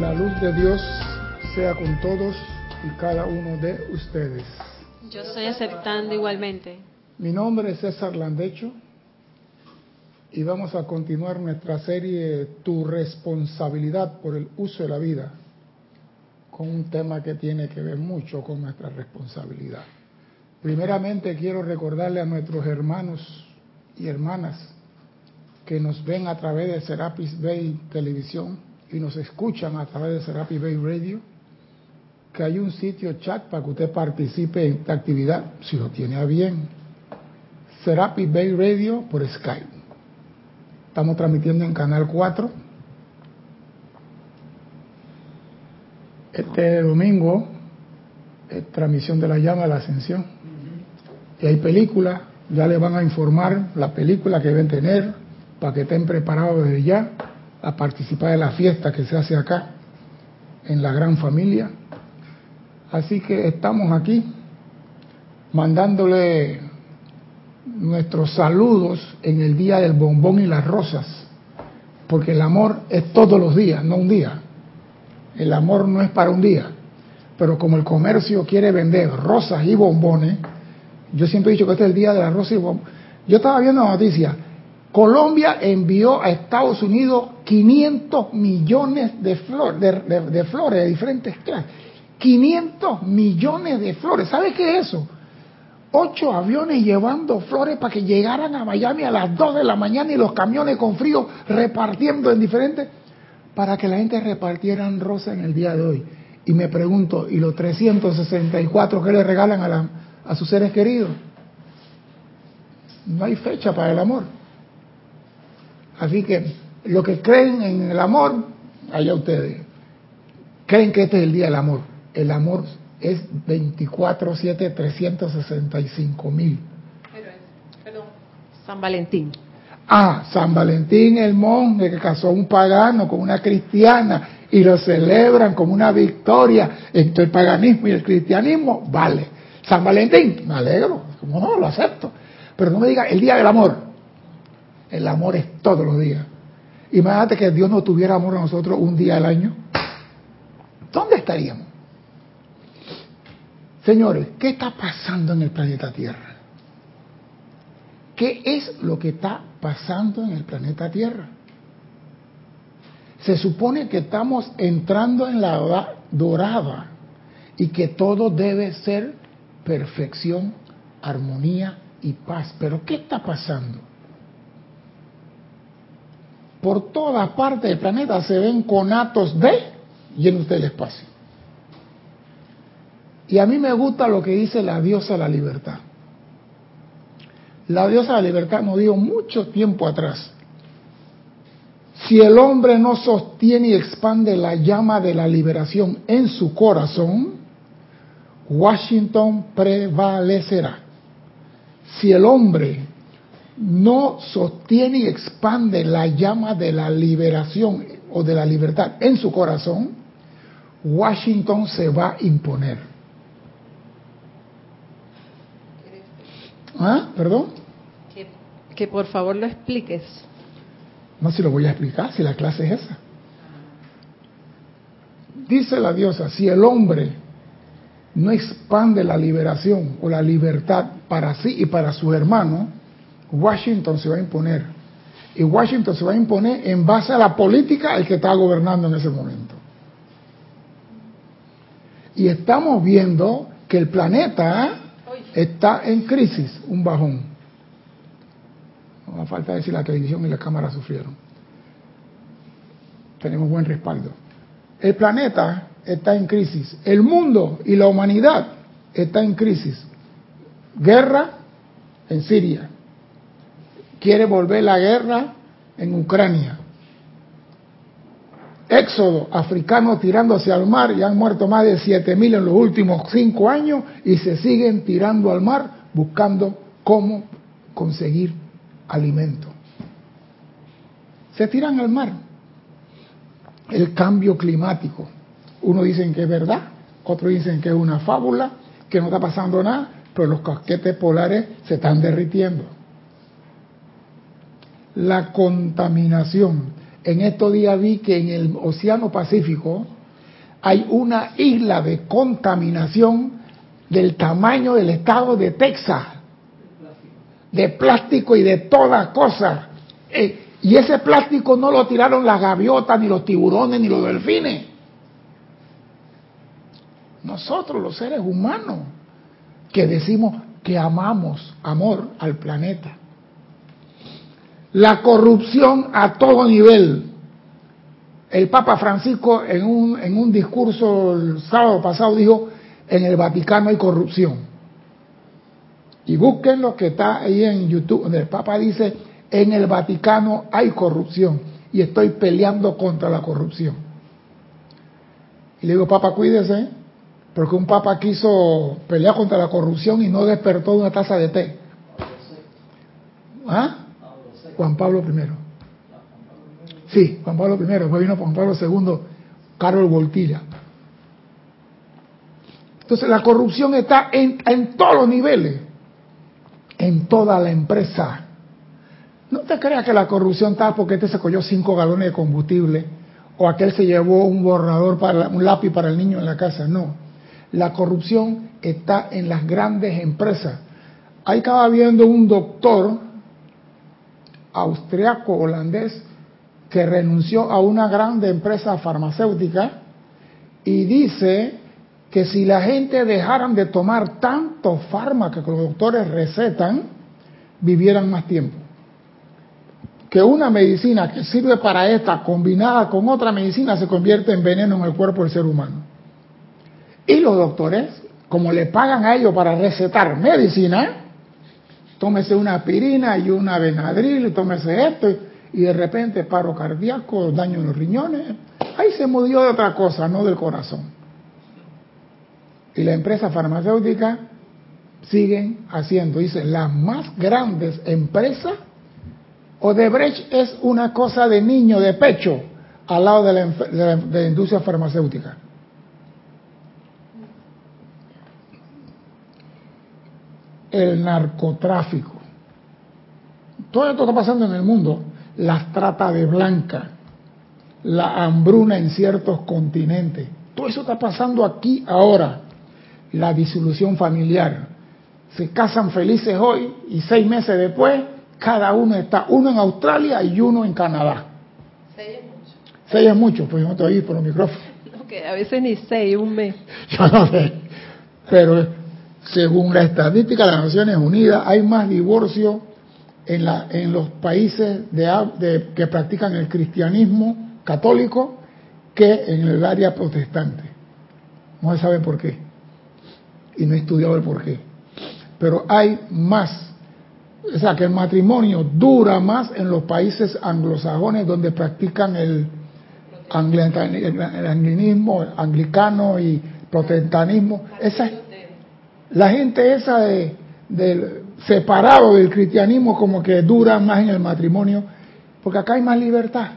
La luz de Dios sea con todos y cada uno de ustedes. Yo estoy aceptando igualmente. Mi nombre es César Landecho y vamos a continuar nuestra serie Tu responsabilidad por el uso de la vida con un tema que tiene que ver mucho con nuestra responsabilidad. Primeramente quiero recordarle a nuestros hermanos y hermanas que nos ven a través de Serapis Bay Televisión y nos escuchan a través de Serapis Bay Radio que hay un sitio chat para que usted participe en esta actividad, si lo tiene a bien. Serapis Bay Radio por Skype. Estamos transmitiendo en Canal 4. Este domingo es transmisión de la llama de la ascensión. Y hay películas, ya le van a informar la película que deben tener para que estén preparados desde ya a participar de la fiesta que se hace acá en la gran familia. Así que estamos aquí mandándole nuestros saludos en el día del bombón y las rosas, porque el amor es todos los días, no un día. El amor no es para un día, pero como el comercio quiere vender rosas y bombones, yo siempre he dicho que este es el día de la rosa y bombón. Yo estaba viendo la noticia, Colombia envió a Estados Unidos 500 millones de, flores de, flores de diferentes clases 500 millones de flores. ¿Sabe qué es eso? Ocho aviones llevando flores para que llegaran a Miami a las 2 de la mañana y los camiones con frío repartiendo en diferentes, para que la gente repartieran rosas en el día de hoy. Y me pregunto, ¿y los 364 que le regalan a, la, a sus seres queridos? No hay fecha para el amor. Así que lo que creen en el amor, allá ustedes. Creen que este es el día del amor el amor es 24, 7, 365 mil. Perdón. San Valentín. Ah, San Valentín, el monje que casó a un pagano con una cristiana y lo celebran como una victoria entre el paganismo y el cristianismo, vale. San Valentín, me alegro, como no, lo acepto. Pero no me diga el día del amor. El amor es todos los días. Imagínate que Dios no tuviera amor a nosotros un día al año. ¿Dónde estaríamos? Señores, ¿qué está pasando en el planeta Tierra? ¿Qué es lo que está pasando en el planeta Tierra? Se supone que estamos entrando en la edad dorada y que todo debe ser perfección, armonía y paz. Pero ¿qué está pasando? Por toda parte del planeta se ven conatos de llenos del espacio. Y a mí me gusta lo que dice la diosa de la libertad. La diosa de la libertad nos dijo mucho tiempo atrás, si el hombre no sostiene y expande la llama de la liberación en su corazón, Washington prevalecerá. Si el hombre no sostiene y expande la llama de la liberación o de la libertad en su corazón, Washington se va a imponer. ¿Ah? ¿Perdón? Que, que, por favor lo expliques. No, si lo voy a explicar, si la clase es esa. Dice la diosa, si el hombre no expande la liberación o la libertad para sí y para su hermano, Washington se va a imponer. Y Washington se va a imponer en base a la política el que está gobernando en ese momento. Y estamos viendo que el planeta está en crisis, un bajón. No falta decir la televisión y la cámara sufrieron. Tenemos buen respaldo. El planeta está en crisis. El mundo y la humanidad está en crisis. Guerra en Siria. Quiere volver la guerra en Ucrania. Éxodo africano tirándose al mar y han muerto más de 7.000 en los últimos cinco años y se siguen tirando al mar buscando cómo conseguir alimento. Se tiran al mar. El cambio climático. Unos dicen que es verdad, otros dicen que es una fábula, que no está pasando nada, pero los casquetes polares se están derritiendo. La contaminación En estos días vi que en el Océano Pacífico hay una isla de contaminación del tamaño del estado de Texas, de plástico y de toda cosa. Eh, y ese plástico no lo tiraron las gaviotas, ni los tiburones, ni los delfines. Nosotros, los seres humanos, que decimos que amamos amor al planeta. La corrupción a todo nivel. El Papa Francisco en un, en un discurso el sábado pasado dijo, en el Vaticano hay corrupción. Y busquen lo que está ahí en YouTube, donde el Papa dice, en el Vaticano hay corrupción y estoy peleando contra la corrupción. Y le digo, Papa, cuídese, porque un Papa quiso pelear contra la corrupción y no despertó una taza de té. ¿Ah? Juan Pablo I. Sí, Juan Pablo I, después vino Juan Pablo II, Carlos Voltilla. Entonces la corrupción está en, en todos los niveles, en toda la empresa. No te creas que la corrupción está porque este se cogió cinco galones de combustible o aquel se llevó un borrador para un lápiz para el niño en la casa. No, la corrupción está en las grandes empresas. Ahí estaba viendo un doctor austriaco holandés que renunció a una grande empresa farmacéutica y dice que si la gente dejaran de tomar tantos fármacos que los doctores recetan, vivieran más tiempo. Que una medicina que sirve para esta combinada con otra medicina se convierte en veneno en el cuerpo del ser humano. Y los doctores, como le pagan a ellos para recetar medicina, tómese una aspirina y una benadryl, tómese esto, y de repente paro cardíaco, daño en los riñones. Ahí se murió de otra cosa, no del corazón y la empresa farmacéutica siguen haciendo. Dice, las más grandes empresas, Odebrecht es una cosa de niño, de pecho, al lado de la, de la industria farmacéutica. El narcotráfico. Todo esto está pasando en el mundo. Las trata de blanca, la hambruna en ciertos continentes. Todo eso está pasando aquí ahora la disolución familiar. Se casan felices hoy y seis meses después cada uno está, uno en Australia y uno en Canadá. Seis es mucho. Seis es mucho, pues yo no te oí por los micrófonos. No, a veces ni seis, un mes. Yo no sé. Pero según la estadística de las Naciones Unidas, hay más divorcios en, la, en los países de, que practican el cristianismo católico que en el área protestante. No se sabe por qué y no he estudiado el por qué. Pero hay más. O sea, que el matrimonio dura más en los países anglosajones donde practican el, el anglinismo, anglicano y protestantismo. Esa, la gente esa de, de, separado del cristianismo como que dura más en el matrimonio, porque acá hay más libertad.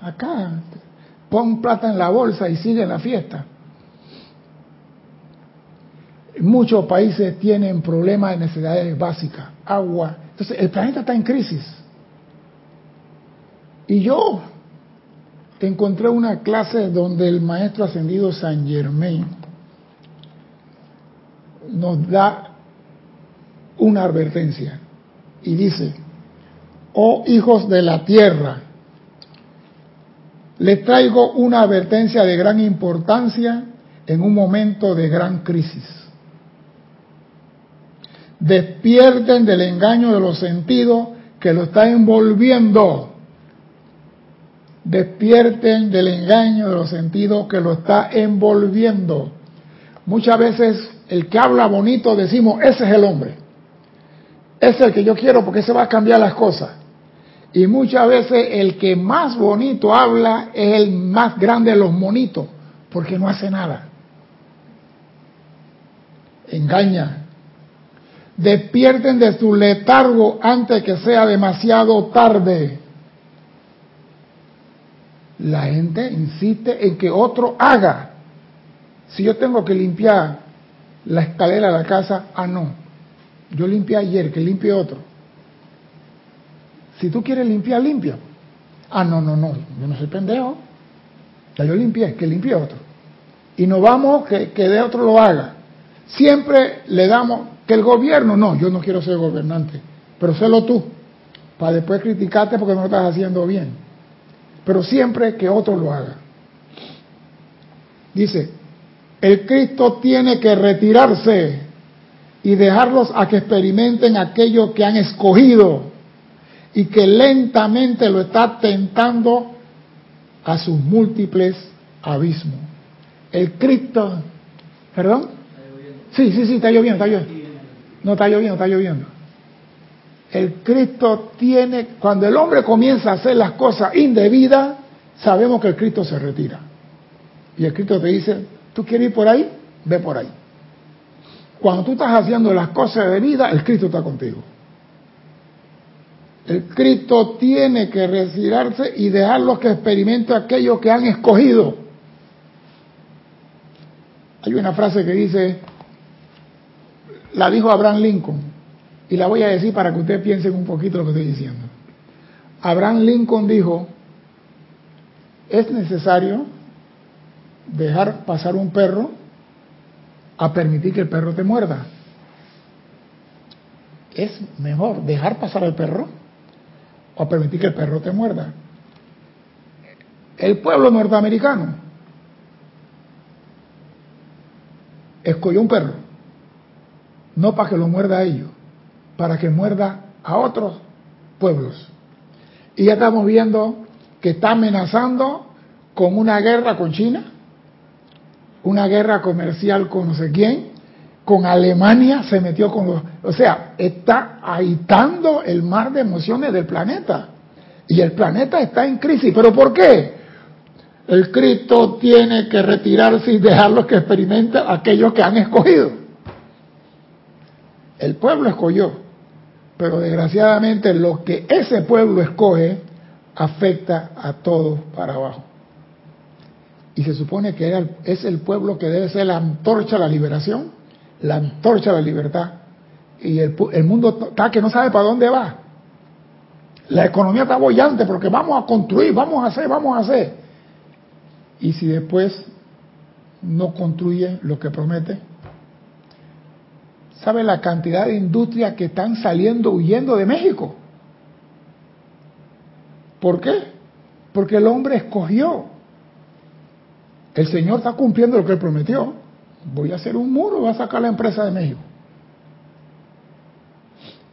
Acá pon plata en la bolsa y sigue la fiesta. Muchos países tienen problemas de necesidades básicas, agua. Entonces, el planeta está en crisis. Y yo encontré una clase donde el maestro ascendido San Germain nos da una advertencia y dice, oh hijos de la tierra, les traigo una advertencia de gran importancia en un momento de gran crisis despierten del engaño de los sentidos que lo está envolviendo. Despierten del engaño de los sentidos que lo está envolviendo. Muchas veces el que habla bonito decimos, ese es el hombre. Ese es el que yo quiero porque se va a cambiar las cosas. Y muchas veces el que más bonito habla es el más grande de los monitos, porque no hace nada. Engaña, despierten de su letargo antes que sea demasiado tarde. La gente insiste en que otro haga. Si yo tengo que limpiar la escalera de la casa, ah, no. Yo limpié ayer, que limpie otro. Si tú quieres limpiar, limpia. Ah, no, no, no, yo no soy pendejo. Ya yo limpié, que limpie otro. Y no vamos que, que de otro lo haga. Siempre le damos que el gobierno, no, yo no quiero ser gobernante, pero sélo tú, para después criticarte porque no lo estás haciendo bien. Pero siempre que otro lo haga. Dice, el Cristo tiene que retirarse y dejarlos a que experimenten aquello que han escogido y que lentamente lo está tentando a sus múltiples abismos. El Cristo, ¿perdón? Sí, sí, sí, está lloviendo, está lloviendo. No está lloviendo, está lloviendo. El Cristo tiene, cuando el hombre comienza a hacer las cosas indebidas, sabemos que el Cristo se retira. Y el Cristo te dice, ¿tú quieres ir por ahí? Ve por ahí. Cuando tú estás haciendo las cosas de vida, el Cristo está contigo. El Cristo tiene que retirarse y dejarlos que experimenten aquello que han escogido. Hay una frase que dice, la dijo Abraham Lincoln, y la voy a decir para que ustedes piensen un poquito lo que estoy diciendo. Abraham Lincoln dijo, es necesario dejar pasar un perro a permitir que el perro te muerda. Es mejor dejar pasar al perro o permitir que el perro te muerda. El pueblo norteamericano escogió un perro, no para que lo muerda a ellos, para que muerda a otros pueblos. Y ya estamos viendo que está amenazando con una guerra con China, una guerra comercial con no sé quién, con Alemania se metió con los... O sea, está agitando el mar de emociones del planeta. Y el planeta está en crisis. ¿Pero por qué? El Cristo tiene que retirarse y dejarlos que experimenten aquellos que han escogido. El pueblo escogió, pero desgraciadamente lo que ese pueblo escoge afecta a todos para abajo. Y se supone que es el pueblo que debe ser la antorcha de la liberación, la antorcha de la libertad. Y el, el mundo está que no sabe para dónde va. La economía está bollante porque vamos a construir, vamos a hacer, vamos a hacer. Y si después no construye lo que promete, ¿sabe la cantidad de industrias que están saliendo, huyendo de México? ¿Por qué? Porque el hombre escogió. El Señor está cumpliendo lo que él prometió. Voy a hacer un muro, voy a sacar la empresa de México.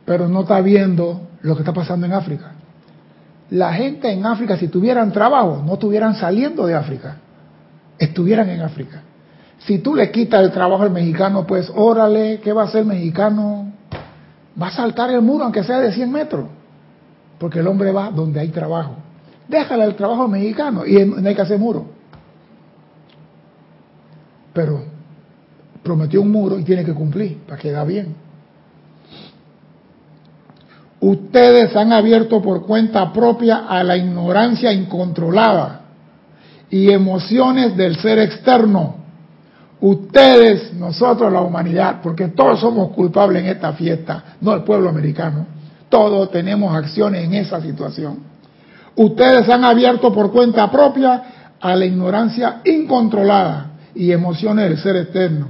Pero no está viendo lo que está pasando en África. La gente en África, si tuvieran trabajo, no estuvieran saliendo de África, estuvieran en África. Si tú le quitas el trabajo al mexicano, pues órale, ¿qué va a hacer el mexicano? Va a saltar el muro, aunque sea de 100 metros, porque el hombre va donde hay trabajo. Déjale el trabajo al mexicano y no hay que hacer muro. Pero prometió un muro y tiene que cumplir para que bien. Ustedes han abierto por cuenta propia a la ignorancia incontrolada y emociones del ser externo. Ustedes, nosotros, la humanidad, porque todos somos culpables en esta fiesta, no el pueblo americano. Todos tenemos acciones en esa situación. Ustedes han abierto por cuenta propia a la ignorancia incontrolada y emociones del ser externo.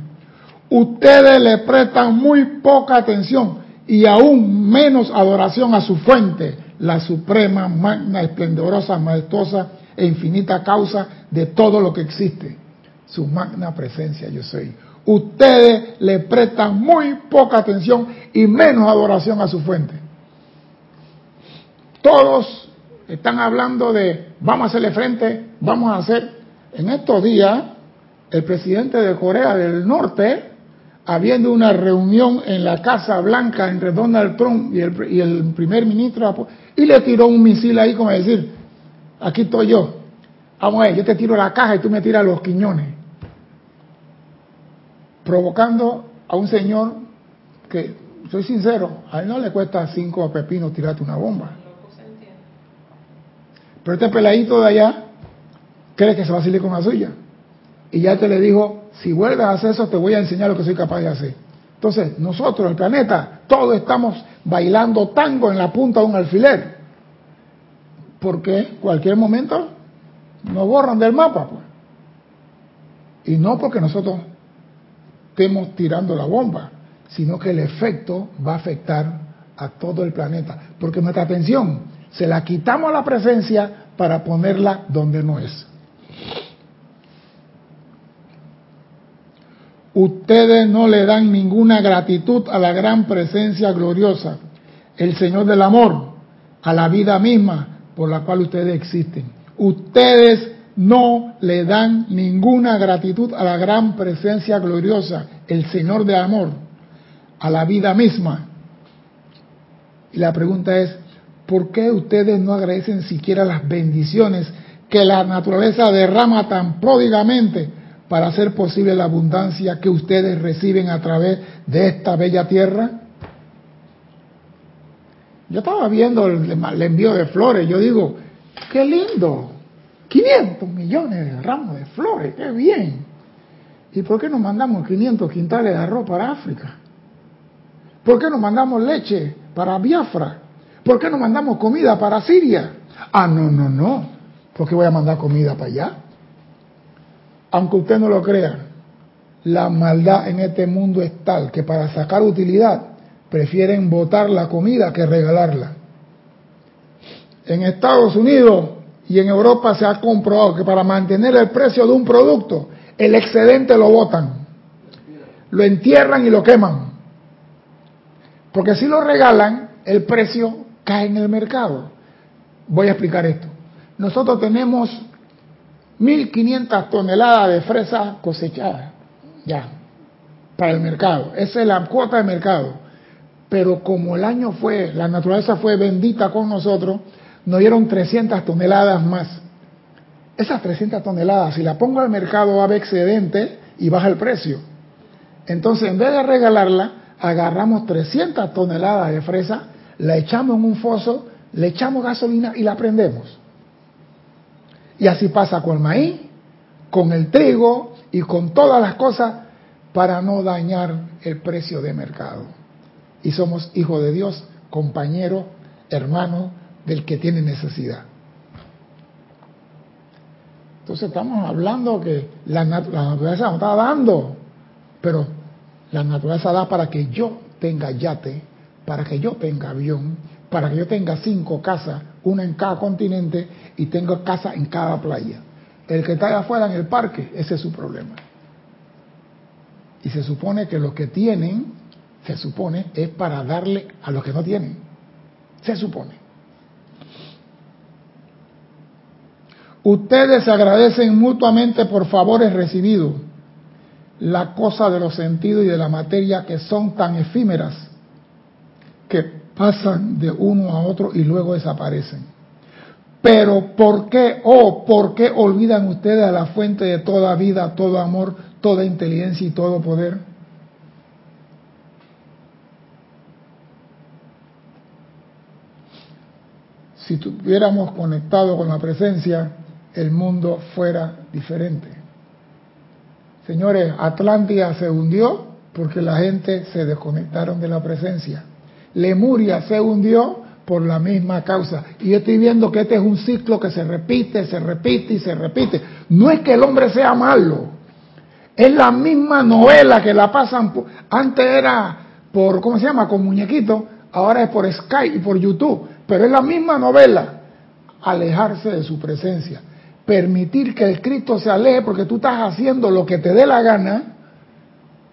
Ustedes le prestan muy poca atención y aún menos adoración a su fuente, la suprema, magna, esplendorosa, majestuosa e infinita causa de todo lo que existe, su magna presencia yo soy. Ustedes le prestan muy poca atención y menos adoración a su fuente. Todos están hablando de vamos a hacerle frente, vamos a hacer. En estos días, el presidente de Corea del Norte habiendo una reunión en la Casa Blanca entre Donald Trump y el, primer ministro, y le tiró un misil ahí como decir, aquí estoy yo, vamos a ver, yo te tiro la caja y tú me tiras los quiñones, provocando a un señor que, soy sincero, a él no le cuesta cinco a Pepino tirarte una bomba. Pero este peladito de allá cree que se va a salir con la suya. Y ya te le dijo, si vuelves a hacer eso te voy a enseñar lo que soy capaz de hacer. Entonces, nosotros, el planeta, todos estamos bailando tango en la punta de un alfiler. porque cualquier momento nos borran del mapa. Pues. Y no porque nosotros estemos tirando la bomba, sino que el efecto va a afectar a todo el planeta. Porque nuestra atención se la quitamos a la presencia para ponerla donde no es. Ustedes no le dan ninguna gratitud a la gran presencia gloriosa, el Señor del amor, a la vida misma por la cual ustedes existen. Ustedes no le dan ninguna gratitud a la gran presencia gloriosa, el Señor del amor, a la vida misma. Y la pregunta es, ¿por qué ustedes no agradecen siquiera las bendiciones que la naturaleza derrama tan pródigamente para hacer posible la abundancia que ustedes reciben a través de esta bella tierra? Yo estaba viendo el, envío de flores, yo digo, qué lindo, 500 millones de ramos de flores, qué bien. ¿Y por qué nos mandamos 500 quintales de arroz para África? ¿Por qué nos mandamos leche para Biafra? ¿Por qué no mandamos comida para Siria? Ah, no, no, no. ¿Por qué voy a mandar comida para allá? Aunque usted no lo crea, la maldad en este mundo es tal que para sacar utilidad prefieren botar la comida que regalarla. En Estados Unidos y en Europa se ha comprobado que para mantener el precio de un producto, el excedente lo botan, lo entierran y lo queman. Porque si lo regalan, el precio cae en el mercado. Voy a explicar esto. Nosotros tenemos 1.500 toneladas de fresas cosechadas, ya, para el mercado. Esa es la cuota de mercado. Pero como el año fue, la naturaleza fue bendita con nosotros, nos dieron 300 toneladas más. Esas 300 toneladas, si la pongo al mercado, va a haber excedente y baja el precio. Entonces, en vez de regalarla, agarramos 300 toneladas de fresa la echamos en un foso, le echamos gasolina y la prendemos. Y así pasa con el maíz, con el trigo y con todas las cosas para no dañar el precio de mercado. Y somos hijos de Dios, compañero, hermano del que tiene necesidad. Entonces estamos hablando que la, naturaleza nos está dando, pero la naturaleza da para que yo tenga yate, para que yo tenga avión, para que yo tenga cinco casas, una en cada continente y tenga casa en cada playa. El que está allá afuera en el parque, ese es su problema. Y se supone que lo que tienen, se supone, es para darle a los que no tienen. Se supone. Ustedes se agradecen mutuamente por favores recibidos, la cosa de los sentidos y de la materia que son tan efímeras que pasan de uno a otro y luego desaparecen. Pero ¿por qué, oh, por qué olvidan ustedes a la fuente de toda vida, todo amor, toda inteligencia y todo poder? Si estuviéramos conectados con la presencia, el mundo fuera diferente. Señores, Atlántida se hundió porque la gente se desconectaron de la presencia. Lemuria se hundió por la misma causa. Y yo estoy viendo que este es un ciclo que se repite, se repite y se repite. No es que el hombre sea malo, es la misma novela que la pasan. antes era por, ¿cómo se llama? Con muñequito, ahora es por Skype y por YouTube. Pero es la misma novela. Alejarse de su presencia. Permitir que el Cristo se aleje porque tú estás haciendo lo que te dé la gana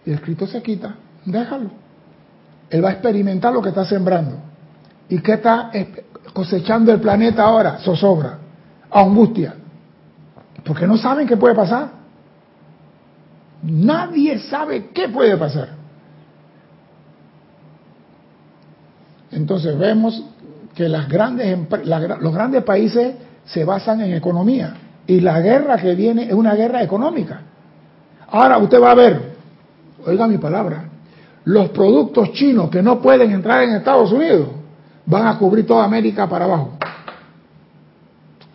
y el Cristo se quita. Déjalo. Él va a experimentar lo que está sembrando. ¿Y qué está cosechando el planeta ahora? Zozobra, angustia. Porque no saben qué puede pasar. Nadie sabe qué puede pasar. Entonces vemos que los grandes países se basan en economía y la guerra que viene es una guerra económica. Ahora usted va a ver, oiga mi palabra, los productos chinos que no pueden entrar en Estados Unidos van a cubrir toda América para abajo.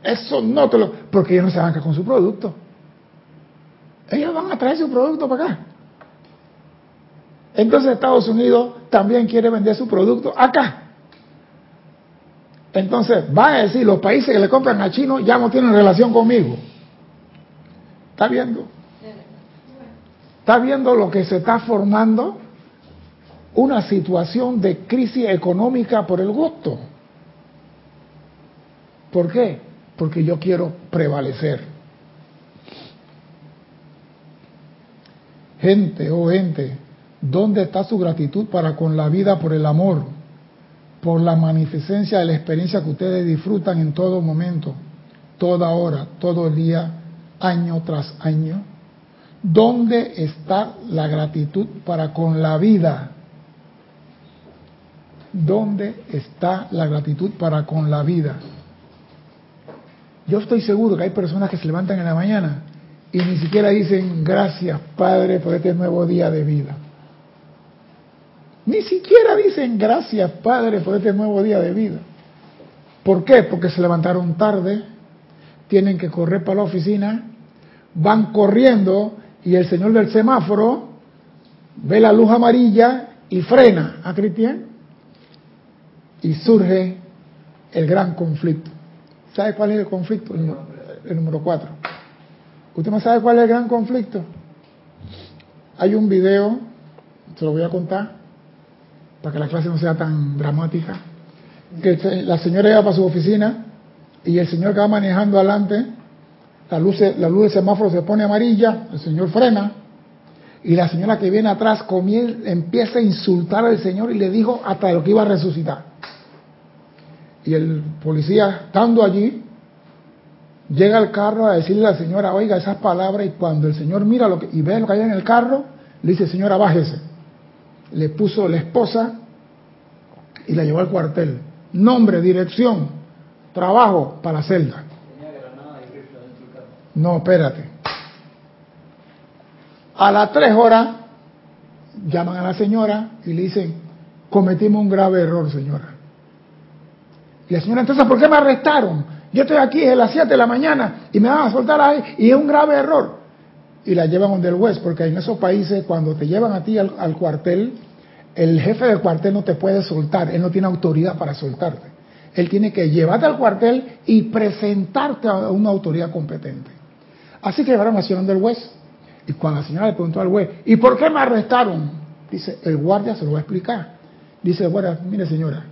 Eso no te lo... Porque ellos no se van con su producto. Ellos van a traer su producto para acá. Entonces Estados Unidos también quiere vender su producto acá. Entonces, va a decir, los países que le compran a chino ya no tienen relación conmigo. ¿Está viendo? ¿Está viendo lo que se está formando? Una situación de crisis económica por el gusto. ¿Por qué? Porque yo quiero prevalecer. Gente, oh gente, ¿dónde está su gratitud para con la vida por el amor? Por la magnificencia de la experiencia que ustedes disfrutan en todo momento, toda hora, todo el día, año tras año. ¿Dónde está la gratitud para con la vida? ¿Dónde está la gratitud para con la vida? Yo estoy seguro que hay personas que se levantan en la mañana y ni siquiera dicen gracias Padre por este nuevo día de vida. Ni siquiera dicen gracias Padre por este nuevo día de vida. ¿Por qué? Porque se levantaron tarde, tienen que correr para la oficina, van corriendo y el señor del semáforo ve la luz amarilla y frena a Cristian y surge el gran conflicto. ¿Sabe cuál es el conflicto? El, número cuatro. ¿Usted no sabe cuál es el gran conflicto? Hay un video, se lo voy a contar, para que la clase no sea tan dramática, que la señora iba para su oficina y el señor que va manejando adelante la luz del semáforo se pone amarilla, el señor frena, y la señora que viene atrás comienza, empieza a insultar al señor y le dijo hasta lo que iba a resucitar. Y el policía, estando allí, llega al carro a decirle a la señora, oiga esas palabras, y cuando el señor mira lo que, y ve lo que hay en el carro, le dice, señora, bájese. Le puso la esposa y la llevó al cuartel. Nombre, dirección, trabajo para celda. No, espérate. A las tres horas llaman a la señora y le dicen, cometimos un grave error, señora. Y la señora, entonces, ¿por qué me arrestaron? Yo estoy aquí a las 7 de la mañana y me van a soltar ahí y es un grave error. Y la llevan donde el juez, porque en esos países cuando te llevan a ti al, cuartel, el jefe del cuartel no te puede soltar, él no tiene autoridad para soltarte. Él tiene que llevarte al cuartel y presentarte a una autoridad competente. Así que llevaron a la del juez. Y cuando la señora le preguntó al juez, ¿y por qué me arrestaron? Dice, el guardia se lo va a explicar. Dice, bueno, mire señora,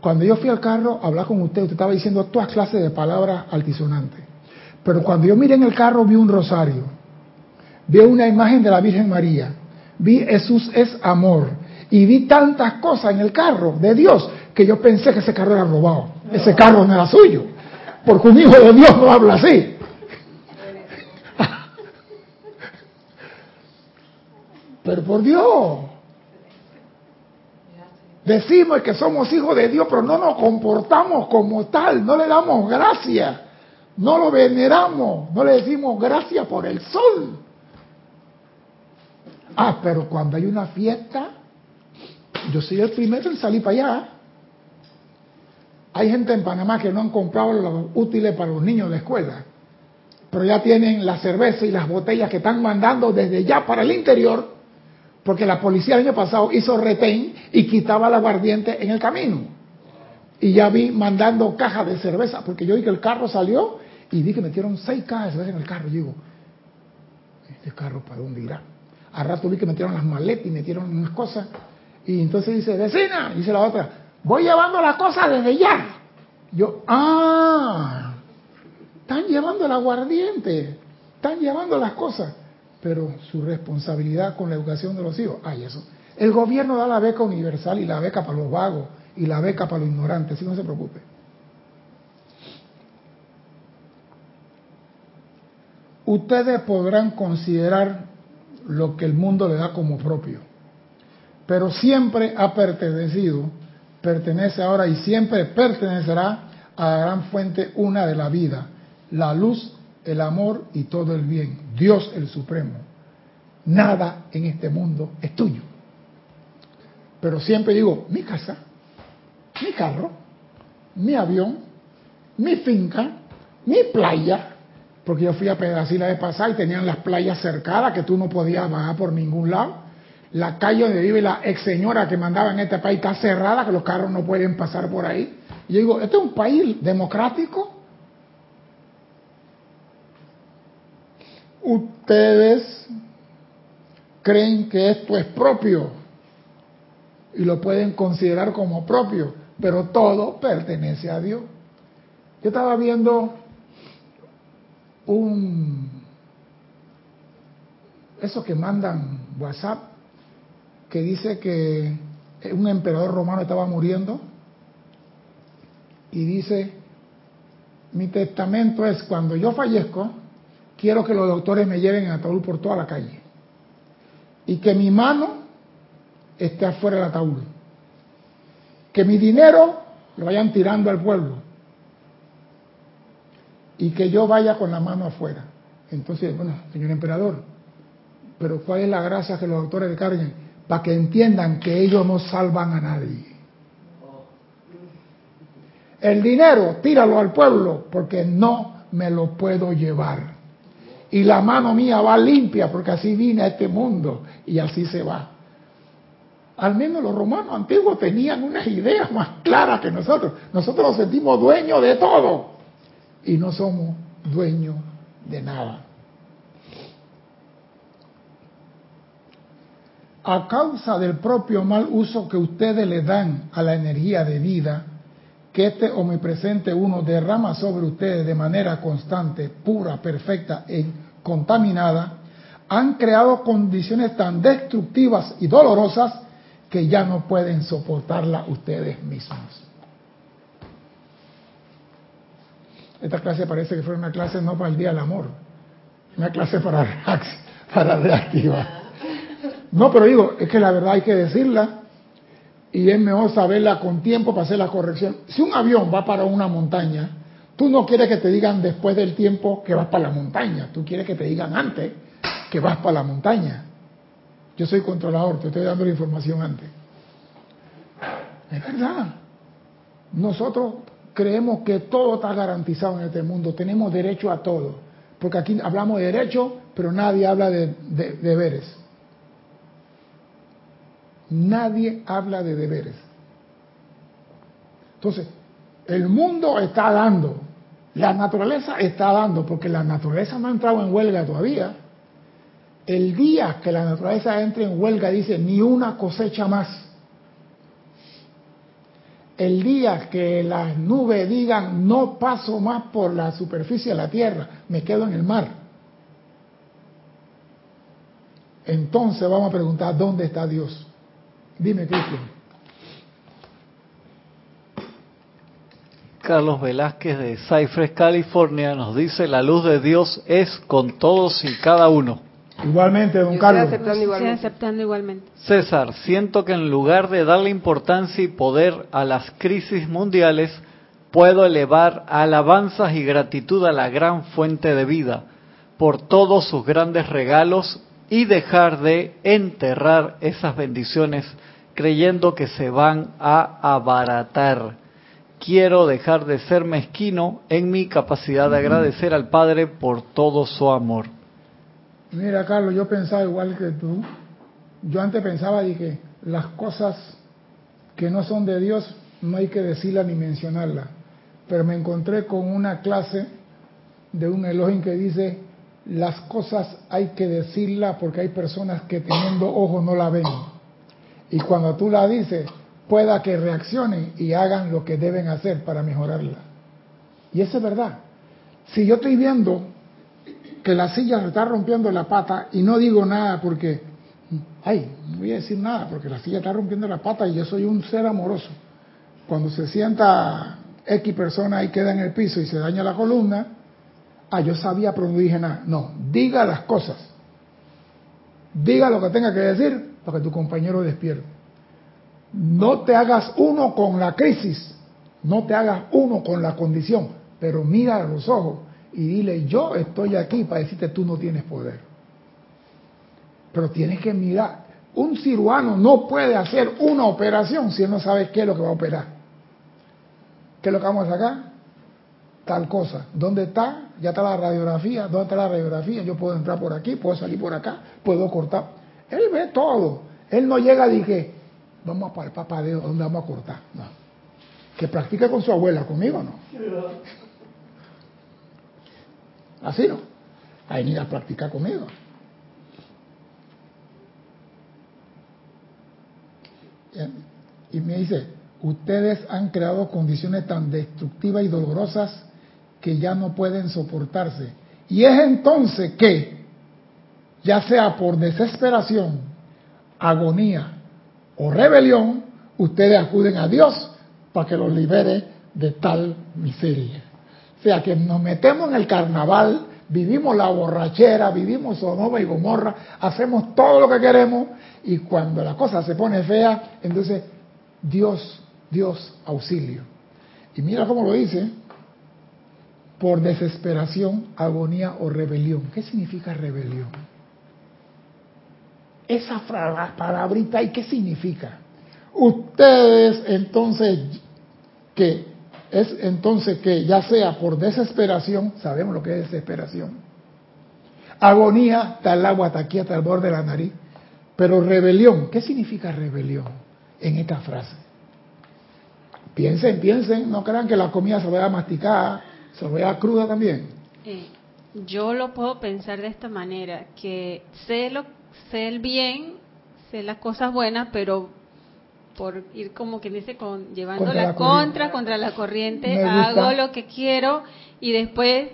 cuando yo fui al carro a hablar con usted, usted estaba diciendo todas clases de palabras altisonantes. Pero cuando yo miré en el carro vi un rosario, vi una imagen de la Virgen María, vi Jesús es amor y vi tantas cosas en el carro de Dios que yo pensé que ese carro era robado. Ese carro no era suyo, porque un hijo de Dios no habla así. Pero por Dios. Decimos que somos hijos de Dios, pero no nos comportamos como tal, no le damos gracias, no lo veneramos, no le decimos gracias por el sol. Ah, pero cuando hay una fiesta, yo soy el primero en salir para allá. Hay gente en Panamá que no han comprado los útiles para los niños de escuela, pero ya tienen la cerveza y las botellas que están mandando desde ya para el interior porque la policía el año pasado hizo retén y quitaba la aguardiente en el camino. Y ya vi mandando cajas de cerveza, porque yo vi que el carro salió y vi que metieron seis cajas de cerveza en el carro. Y digo, ¿este carro para dónde irá? Al rato vi que metieron las maletas y metieron unas cosas. Y entonces dice, vecina, dice la otra, voy llevando las cosas desde ya. Yo, ah, están llevando el aguardiente, están llevando las cosas pero su responsabilidad con la educación de los hijos, hay eso. El gobierno da la beca universal y la beca para los vagos y la beca para los ignorantes, así no se preocupe. Ustedes podrán considerar lo que el mundo le da como propio, pero siempre ha pertenecido, pertenece ahora y siempre pertenecerá a la gran fuente una de la vida, la luz el amor y todo el bien, Dios el Supremo. Nada en este mundo es tuyo. Pero siempre digo, mi casa, mi carro, mi avión, mi finca, mi playa, porque yo fui a Pedacil la vez pasada y tenían las playas cercadas que tú no podías bajar por ningún lado. la calle donde vive la ex señora que mandaba en este país está cerrada, que los carros no pueden pasar por ahí. Y yo digo, ¿este es un país democrático? Ustedes creen que esto es propio y lo pueden considerar como propio, pero todo pertenece a Dios. Yo estaba viendo un eso que mandan WhatsApp que dice que un emperador romano estaba muriendo y dice mi testamento es cuando yo fallezco quiero que los doctores me lleven en ataúd por toda la calle y que mi mano esté afuera del ataúd que mi dinero lo vayan tirando al pueblo y que yo vaya con la mano afuera. Entonces, bueno, señor emperador, pero ¿cuál es la gracia que los doctores carguen? Para que entiendan que ellos no salvan a nadie. El dinero, tíralo al pueblo, porque no me lo puedo llevar. Y la mano mía va limpia, porque así vine a este mundo y así se va. Al menos los romanos antiguos tenían unas ideas más claras que nosotros. Nosotros nos sentimos dueños de todo y no somos dueños de nada. A causa del propio mal uso que ustedes le dan a la energía de vida, que este omnipresente uno derrama sobre ustedes de manera constante, pura, perfecta e contaminada, han creado condiciones tan destructivas y dolorosas que ya no pueden soportarla ustedes mismos. Esta clase parece que fue una clase no para el Día del Amor, una clase para, para reactivar. No, pero digo, es que la verdad hay que decirla y es mejor saberla con tiempo para hacer la corrección. Si un avión va para una montaña, tú no quieres que te digan después del tiempo que vas para la montaña, tú quieres que te digan antes que vas para la montaña. Yo soy controlador, te estoy dando la información antes. Es verdad. Nosotros creemos que todo está garantizado en este mundo, tenemos derecho a todo, porque aquí hablamos de derecho, pero nadie habla de, deberes. Nadie habla de deberes. Entonces, el mundo está dando, la naturaleza está dando, porque la naturaleza no ha entrado en huelga todavía. El día que la naturaleza entre en huelga dice ni una cosecha más el día que las nubes digan no paso más por la superficie de la tierra, me quedo en el mar. Entonces vamos a preguntar, ¿dónde está Dios? Dime, Cristian. Carlos Velázquez de Cypress, California, nos dice, la luz de Dios es con todos y cada uno. Igualmente, don Carlos. aceptando igualmente. César, siento que en lugar de darle importancia y poder a las crisis mundiales, puedo elevar alabanzas y gratitud a la gran fuente de vida por todos sus grandes regalos y dejar de enterrar esas bendiciones creyendo que se van a abaratar. Quiero dejar de ser mezquino en mi capacidad de agradecer al Padre por todo su amor. Mira, Carlos, yo pensaba igual que tú. Yo antes pensaba de que las cosas que no son de Dios no hay que decirlas ni mencionarlas. Pero me encontré con una clase de un Elohim que dice, las cosas hay que decirlas porque hay personas que teniendo ojos no la ven. Y cuando tú la dices, pueda que reaccionen y hagan lo que deben hacer para mejorarla. Y eso es verdad. Si yo estoy viendo que la silla está rompiendo la pata y no digo nada porque, ay, no voy a decir nada porque la silla está rompiendo la pata y yo soy un ser amoroso. Cuando se sienta X persona y queda en el piso y se daña la columna, ah, yo sabía pero no dije nada. No, diga las cosas. Diga lo que tenga que decir para que tu compañero despierte. No te hagas uno con la crisis, no te hagas uno con la condición, pero mira a los ojos y dile, yo estoy aquí para decirte tú no tienes poder. Pero tienes que mirar, un cirujano no puede hacer una operación si él no sabe qué es lo que va a operar. ¿Qué es lo que vamos a sacar? Tal cosa. ¿Dónde está? Ya está la radiografía. ¿Dónde está la radiografía? Yo puedo entrar por aquí, puedo salir por acá, puedo cortar. Él ve todo. Él no llega y dije, vamos a para el papadeo, ¿dónde vamos a cortar? No. Que practique con su abuela, conmigo no. Así no. Hay ni a practicar conmigo. Y me dice, ustedes han creado condiciones tan destructivas y dolorosas que ya no pueden soportarse. Y es entonces que, ya sea por desesperación, agonía o rebelión, ustedes acuden a Dios para que los libere de tal miseria. O sea que nos metemos en el carnaval, vivimos la borrachera, vivimos Sodoma y Gomorra, hacemos todo lo que queremos y cuando la cosa se pone fea, entonces Dios, Dios auxilio. Y mira cómo lo dice, por desesperación, agonía o rebelión. ¿Qué significa rebelión? Esa palabrita, ¿y qué significa? Ustedes entonces, que es entonces que ya sea por desesperación, sabemos lo que es desesperación, agonía, el agua, está aquí hasta el borde de la nariz, pero rebelión, ¿qué significa rebelión en esta frase? Piensen, piensen, no crean que la comida se vaya a vea cruda también. Eh, yo lo puedo pensar de esta manera, que sé, lo, sé el bien, sé las cosas buenas, pero por ir como que dice con llevando contra la, contra contra la corriente hago lo que quiero y después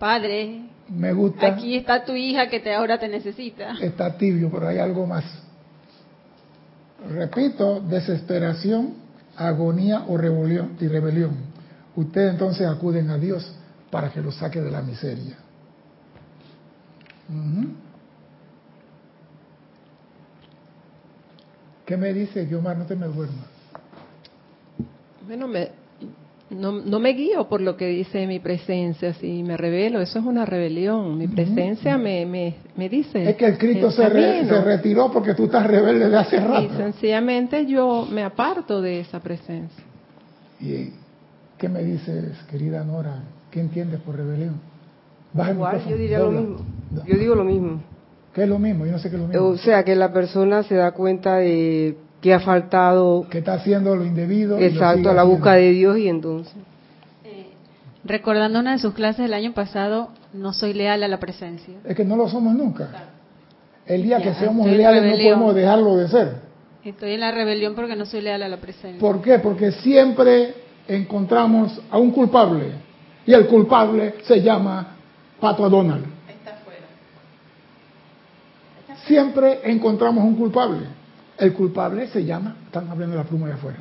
padre me gusta. aquí está tu hija que te ahora te necesita. Está tibio pero hay algo más. Repito desesperación agonía o rebelión y rebelión ustedes entonces acuden a Dios para que los saque de la miseria. ¿Qué me dice, Guiomar? No te me duermas. Bueno, me, no, no, me guío por lo que dice mi presencia, si me revelo, eso es una rebelión. Mi presencia me, me, me, dice. Es que el Cristo se, se, retiró porque tú estás rebelde de hace rato. Y sencillamente yo me aparto de esa presencia. Y ¿Qué me dices, querida Nora? ¿Qué entiendes por rebelión? Igual, yo diría lo mismo. Yo digo lo mismo. ¿Qué es lo mismo? Yo no sé qué es lo mismo. O sea, que la persona se da cuenta de que ha faltado... Que está haciendo lo indebido. Exacto, a la busca de Dios y entonces... Eh, recordando una de sus clases del año pasado, no soy leal a la presencia. Es que no lo somos nunca. El día que seamos leales no podemos dejarlo de ser. Estoy en la rebelión porque no soy leal a la presencia. ¿Por qué? Porque siempre encontramos a un culpable y el culpable se llama Pato Donald. Siempre encontramos un culpable. El culpable se llama, están abriendo la pluma de afuera.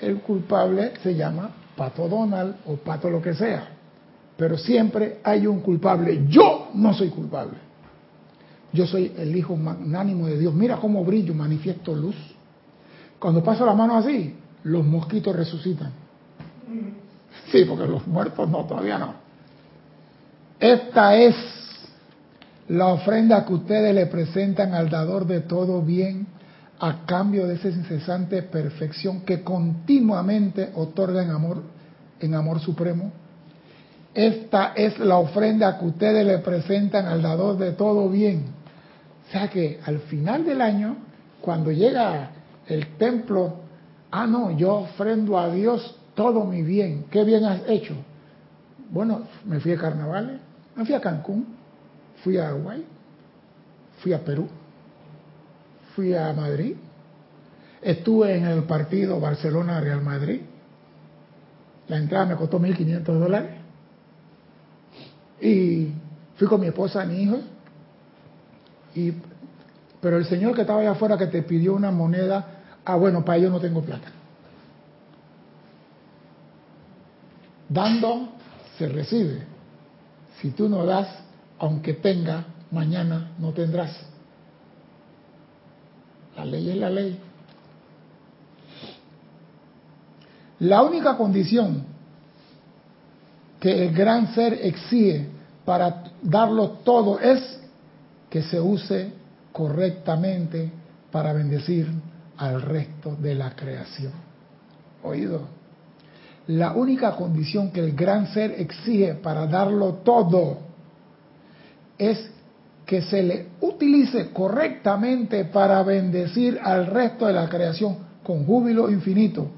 El culpable se llama Pato Donald o Pato lo que sea. Pero siempre hay un culpable. Yo no soy culpable. Yo soy el hijo magnánimo de Dios. Mira cómo brillo, manifiesto luz. Cuando paso la mano así, los mosquitos resucitan. Sí, porque los muertos no, todavía no. Esta es la ofrenda que ustedes le presentan al dador de todo bien a cambio de esa incesante perfección que continuamente otorga en amor, en amor supremo. Esta es la ofrenda que ustedes le presentan al dador de todo bien. O sea que al final del año, cuando llega el templo Ah, no, yo ofrendo a Dios todo mi bien. ¿Qué bien has hecho? Bueno, me fui a carnavales, me fui a Cancún, fui a Uruguay, fui a Perú, fui a Madrid, estuve en el partido Barcelona-Real Madrid. La entrada me costó 1.500 dólares. Y fui con mi esposa y mi hijo. Y, pero el señor que estaba allá afuera que te pidió una moneda Ah, bueno, para ello no tengo plata. Dando se recibe. Si tú no das, aunque tenga, mañana no tendrás. La ley es la ley. La única condición que el gran ser exige para darlo todo es que se use correctamente para bendecir al resto de la creación. Oído. La única condición que el gran ser exige para darlo todo es que se le utilice correctamente para bendecir al resto de la creación con júbilo infinito,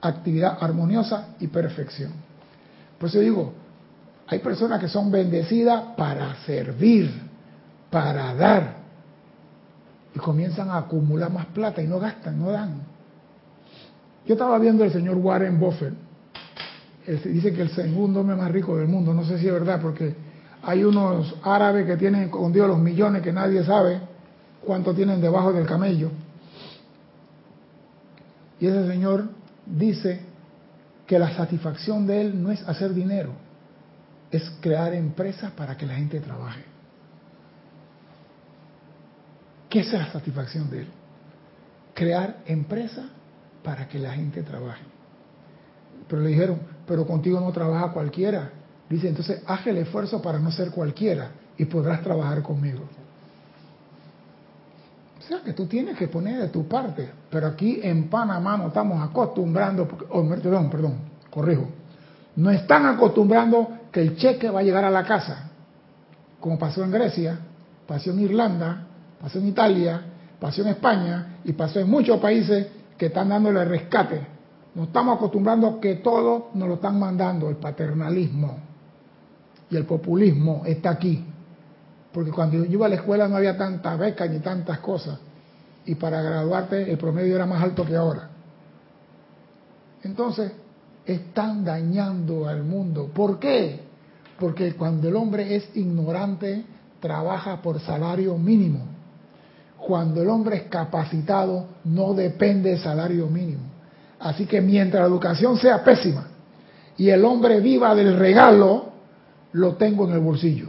actividad armoniosa y perfección. Por eso digo, hay personas que son bendecidas para servir, para dar, y comienzan a acumular más plata y no gastan, no dan. Yo estaba viendo al señor Warren Buffett, dice que el segundo hombre más rico del mundo, no sé si es verdad, porque hay unos árabes que tienen escondidos los millones que nadie sabe cuánto tienen debajo del camello. Y ese señor dice que la satisfacción de él no es hacer dinero, es crear empresas para que la gente trabaje. ¿Qué es la satisfacción de él? Crear empresas para que la gente trabaje. Pero le dijeron, pero contigo no trabaja cualquiera. Dice, entonces haz el esfuerzo para no ser cualquiera y podrás trabajar conmigo. O sea que tú tienes que poner de tu parte, pero aquí en Panamá no estamos acostumbrando, oh, perdón, perdón, corrijo, no están acostumbrando que el cheque va a llegar a la casa, como pasó en Grecia, pasó en Irlanda, pasó en Italia, pasó en España y pasó en muchos países que están dándole rescate. Nos estamos acostumbrando que todo nos lo están mandando, el paternalismo y el populismo está aquí. Porque cuando yo iba a la escuela no había tantas becas ni tantas cosas. Y para graduarte el promedio era más alto que ahora. Entonces, están dañando al mundo. ¿Por qué? Porque cuando el hombre es ignorante, trabaja por salario mínimo. Cuando el hombre es capacitado, no depende de salario mínimo. Así que mientras la educación sea pésima y el hombre viva del regalo, lo tengo en el bolsillo.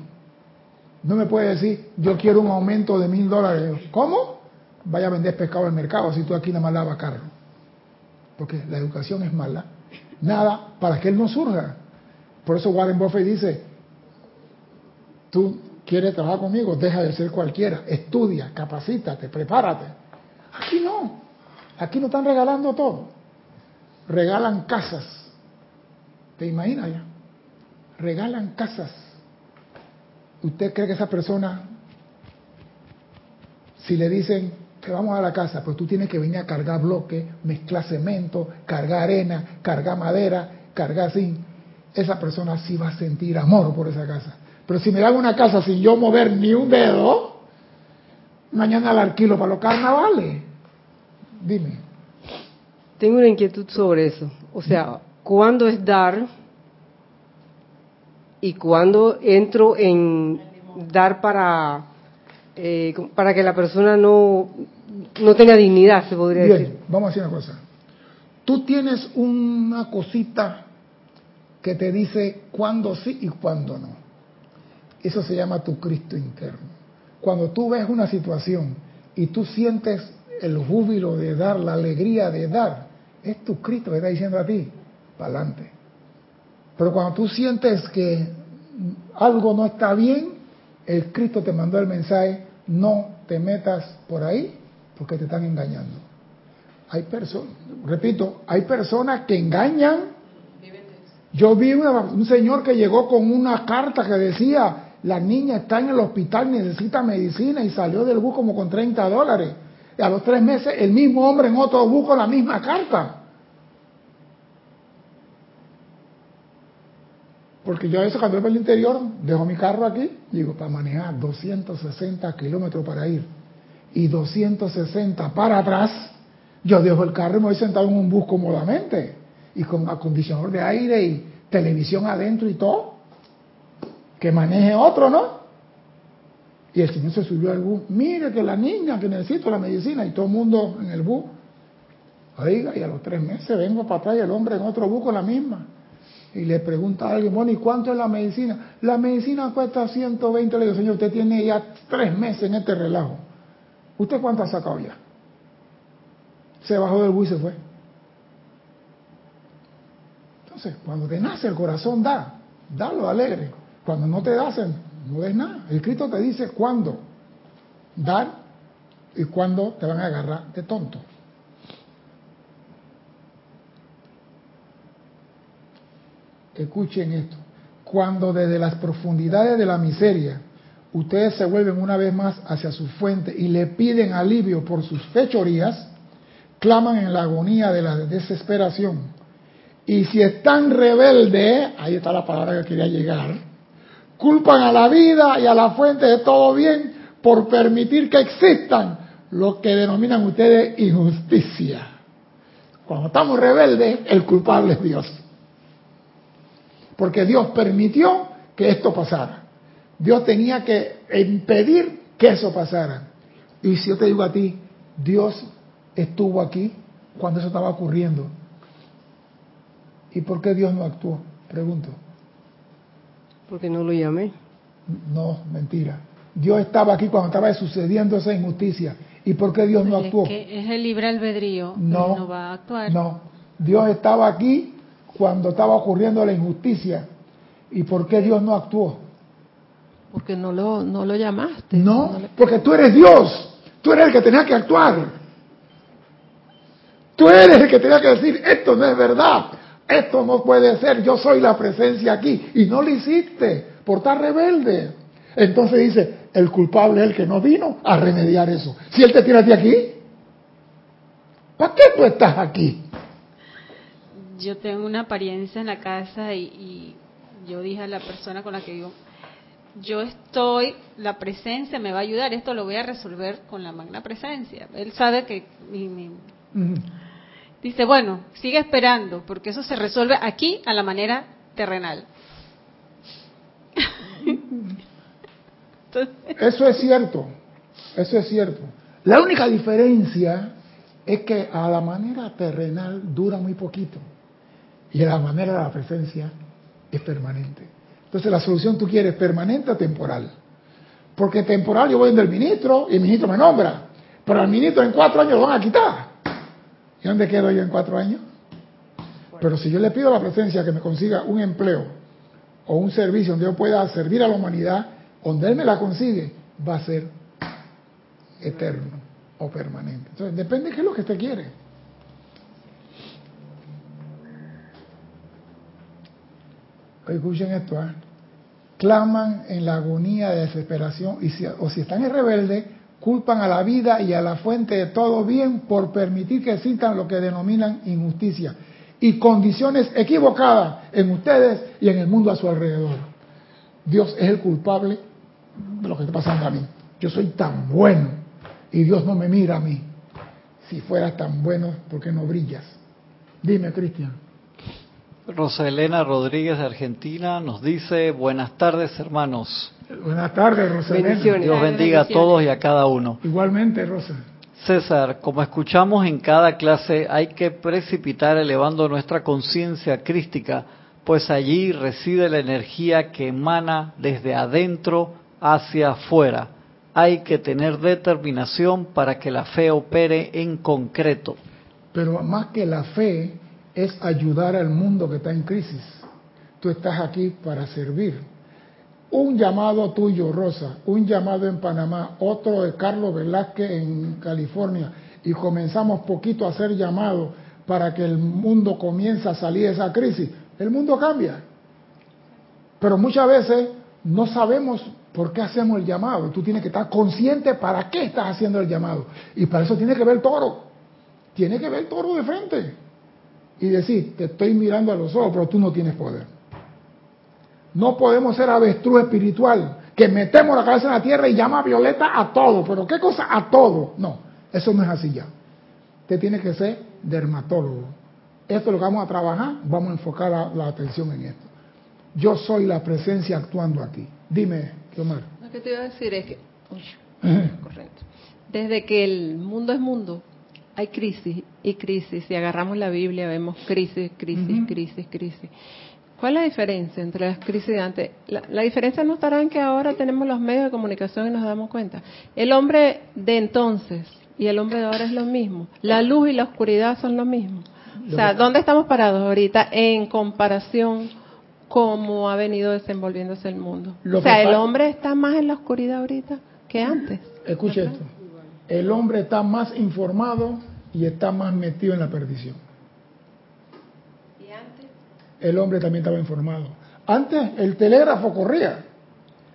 No me puede decir, yo quiero un aumento de mil dólares. ¿Cómo? Vaya a vender pescado el mercado si tú aquí nada más lavas carro. Porque la educación es mala. Nada para que él no surja. Por eso Warren Buffett dice, tú quieres trabajar conmigo, deja de ser cualquiera, estudia, capacítate, prepárate. Aquí no, aquí no están regalando todo. Regalan casas. ¿Te imaginas ya? regalan casas. ¿Usted cree que esa persona, si le dicen que vamos a la casa, pues tú tienes que venir a cargar bloques, mezclar cemento, cargar arena, cargar madera, cargar zinc, esa persona sí va a sentir amor por esa casa. Pero si me dan una casa sin yo mover ni un dedo, mañana la alquilo para los carnavales. Dime. Tengo una inquietud sobre eso. O sea, ¿cuándo es dar y cuando entro en dar para eh, para que la persona no no tenga dignidad se podría Bien, vamos a decir una cosa tú tienes una cosita que te dice cuándo sí y cuándo no eso se llama tu Cristo interno cuando tú ves una situación y tú sientes el júbilo de dar la alegría de dar es tu Cristo que está diciendo a ti para adelante pero cuando tú sientes que algo no está bien, el Cristo te mandó el mensaje, no te metas por ahí porque te están engañando. Hay personas, repito, hay personas que engañan. Yo vi un señor que llegó con una carta que decía, la niña está en el hospital, necesita medicina y salió del bus como con 30 dólares. Y a los tres meses el mismo hombre en otro bus con la misma carta. Porque yo a veces cuando voy el interior, dejo mi carro aquí, digo, para manejar 260 kilómetros para ir y 260 para atrás, yo dejo el carro y me voy sentado en un bus cómodamente y con acondicionador de aire y televisión adentro y todo. Que maneje otro, ¿no? Y el señor se subió al bus, mire que la niña que necesito la medicina y todo el mundo en el bus. Oiga, y a los tres meses vengo para atrás y el hombre en otro bus con la misma y le pregunta a alguien, bueno, ¿y cuánto es la medicina? La medicina cuesta 120, le digo, señor, usted tiene ya tres meses en este relajo. ¿Usted cuánto ha sacado ya? Se bajó del bus y se fue. Entonces, cuando te nace el corazón, da, dalo alegre. Cuando no te das, no des nada. El Cristo te dice cuándo dar y cuándo te van a agarrar de tonto. Escuchen esto. Cuando desde las profundidades de la miseria ustedes se vuelven una vez más hacia su fuente y le piden alivio por sus fechorías, claman en la agonía de la desesperación. Y si están rebeldes, ahí está la palabra que quería llegar, culpan a la vida y a la fuente de todo bien por permitir que existan lo que denominan ustedes injusticia. Cuando estamos rebeldes, el culpable es Dios. Porque Dios permitió que esto pasara. Dios tenía que impedir que eso pasara. Y si yo te digo a ti, Dios estuvo aquí cuando eso estaba ocurriendo. ¿Y por qué Dios no actuó? Pregunto. Porque no lo llamé. No, mentira. Dios estaba aquí cuando estaba sucediendo esa injusticia. ¿Y por qué Dios no actuó? Es, el libre albedrío. No, no va a actuar. No. Dios estaba aquí cuando estaba ocurriendo la injusticia. ¿Y por qué Dios no actuó? Porque no lo, no lo llamaste. No, porque tú eres Dios. Tú eres el que tenía que actuar. Tú eres el que tenía que decir, esto no es verdad. Esto no puede ser. Yo soy la presencia aquí. Y no lo hiciste por estar rebelde. Entonces dice, el culpable es el que no vino a remediar eso. Si él te tiene a ti aquí, ¿para qué tú estás aquí? Yo tengo una apariencia en la casa y yo dije a la persona con la que vivo, yo estoy, la presencia me va a ayudar, esto lo voy a resolver con la magna presencia. Él sabe que... Dice, bueno, sigue esperando, porque eso se resuelve aquí a la manera terrenal. Eso es cierto, eso es cierto. La única diferencia es que a la manera terrenal dura muy poquito y a la manera de la presencia es permanente. Entonces la solución tú quieres permanente o temporal. Porque temporal yo voy del ministro y el ministro me nombra. Pero al ministro en cuatro años lo van a quitar. ¿Y dónde quedo yo en cuatro años? Pero si yo le pido a la presencia que me consiga un empleo o un servicio donde yo pueda servir a la humanidad, donde él me la consigue, va a ser eterno o permanente. Entonces depende de qué es lo que usted quiere. Escuchen esto, ¿eh? claman en la agonía de desesperación y si, o si están en rebelde, culpan a la vida y a la fuente de todo bien por permitir que existan lo que denominan injusticia y condiciones equivocadas en ustedes y en el mundo a su alrededor. Dios es el culpable de lo que está pasando a mí. Yo soy tan bueno y Dios no me mira a mí. Si fueras tan bueno, ¿por qué no brillas? Dime, Cristian. Rosa Elena Rodríguez de Argentina nos dice, buenas tardes hermanos. Buenas tardes, Rosa Elena. Dios bendiga a todos y a cada uno. Igualmente, Rosa. César, como escuchamos en cada clase, hay que precipitar elevando nuestra conciencia crística, pues allí reside la energía que emana desde adentro hacia afuera. Hay que tener determinación para que la fe opere en concreto. Pero más que la fe, es ayudar al mundo que está en crisis. Tú estás aquí para servir. Un llamado tuyo, Rosa, un llamado en Panamá, otro de Carlos Velázquez en California, y comenzamos poquito a hacer llamados para que el mundo comience a salir de esa crisis. El mundo cambia. Pero muchas veces no sabemos por qué hacemos el llamado. Tú tienes que estar consciente para qué estás haciendo el llamado. Y para eso tiene que ver el toro. Tiene que ver el toro de frente y decir, te estoy mirando a los ojos, pero tú no tienes poder. No podemos ser avestruz espiritual, que metemos la cabeza en la tierra y llama a Violeta a todo. ¿Pero qué cosa? A todo. No, eso no es así ya. Usted tiene que ser dermatólogo. Esto es lo que vamos a trabajar, vamos a enfocar la, atención en esto. Yo soy la presencia actuando aquí. Dime, Omar. Lo que te iba a decir es que, correcto. Desde que el mundo es mundo, hay crisis y crisis. Si agarramos la Biblia, vemos crisis, crisis, crisis, crisis. ¿Cuál es la diferencia entre las crisis de antes? La, diferencia no estará en que ahora tenemos los medios de comunicación y nos damos cuenta. El hombre de entonces y el hombre de ahora es lo mismo. La luz y la oscuridad son lo mismo. O sea, ¿dónde estamos parados ahorita en comparación cómo ha venido desenvolviéndose el mundo? o sea, el hombre está más en la oscuridad ahorita que antes. Escuche esto el hombre está más informado y está más metido en la perdición. ¿Y antes? El hombre también estaba informado. Antes el telégrafo corría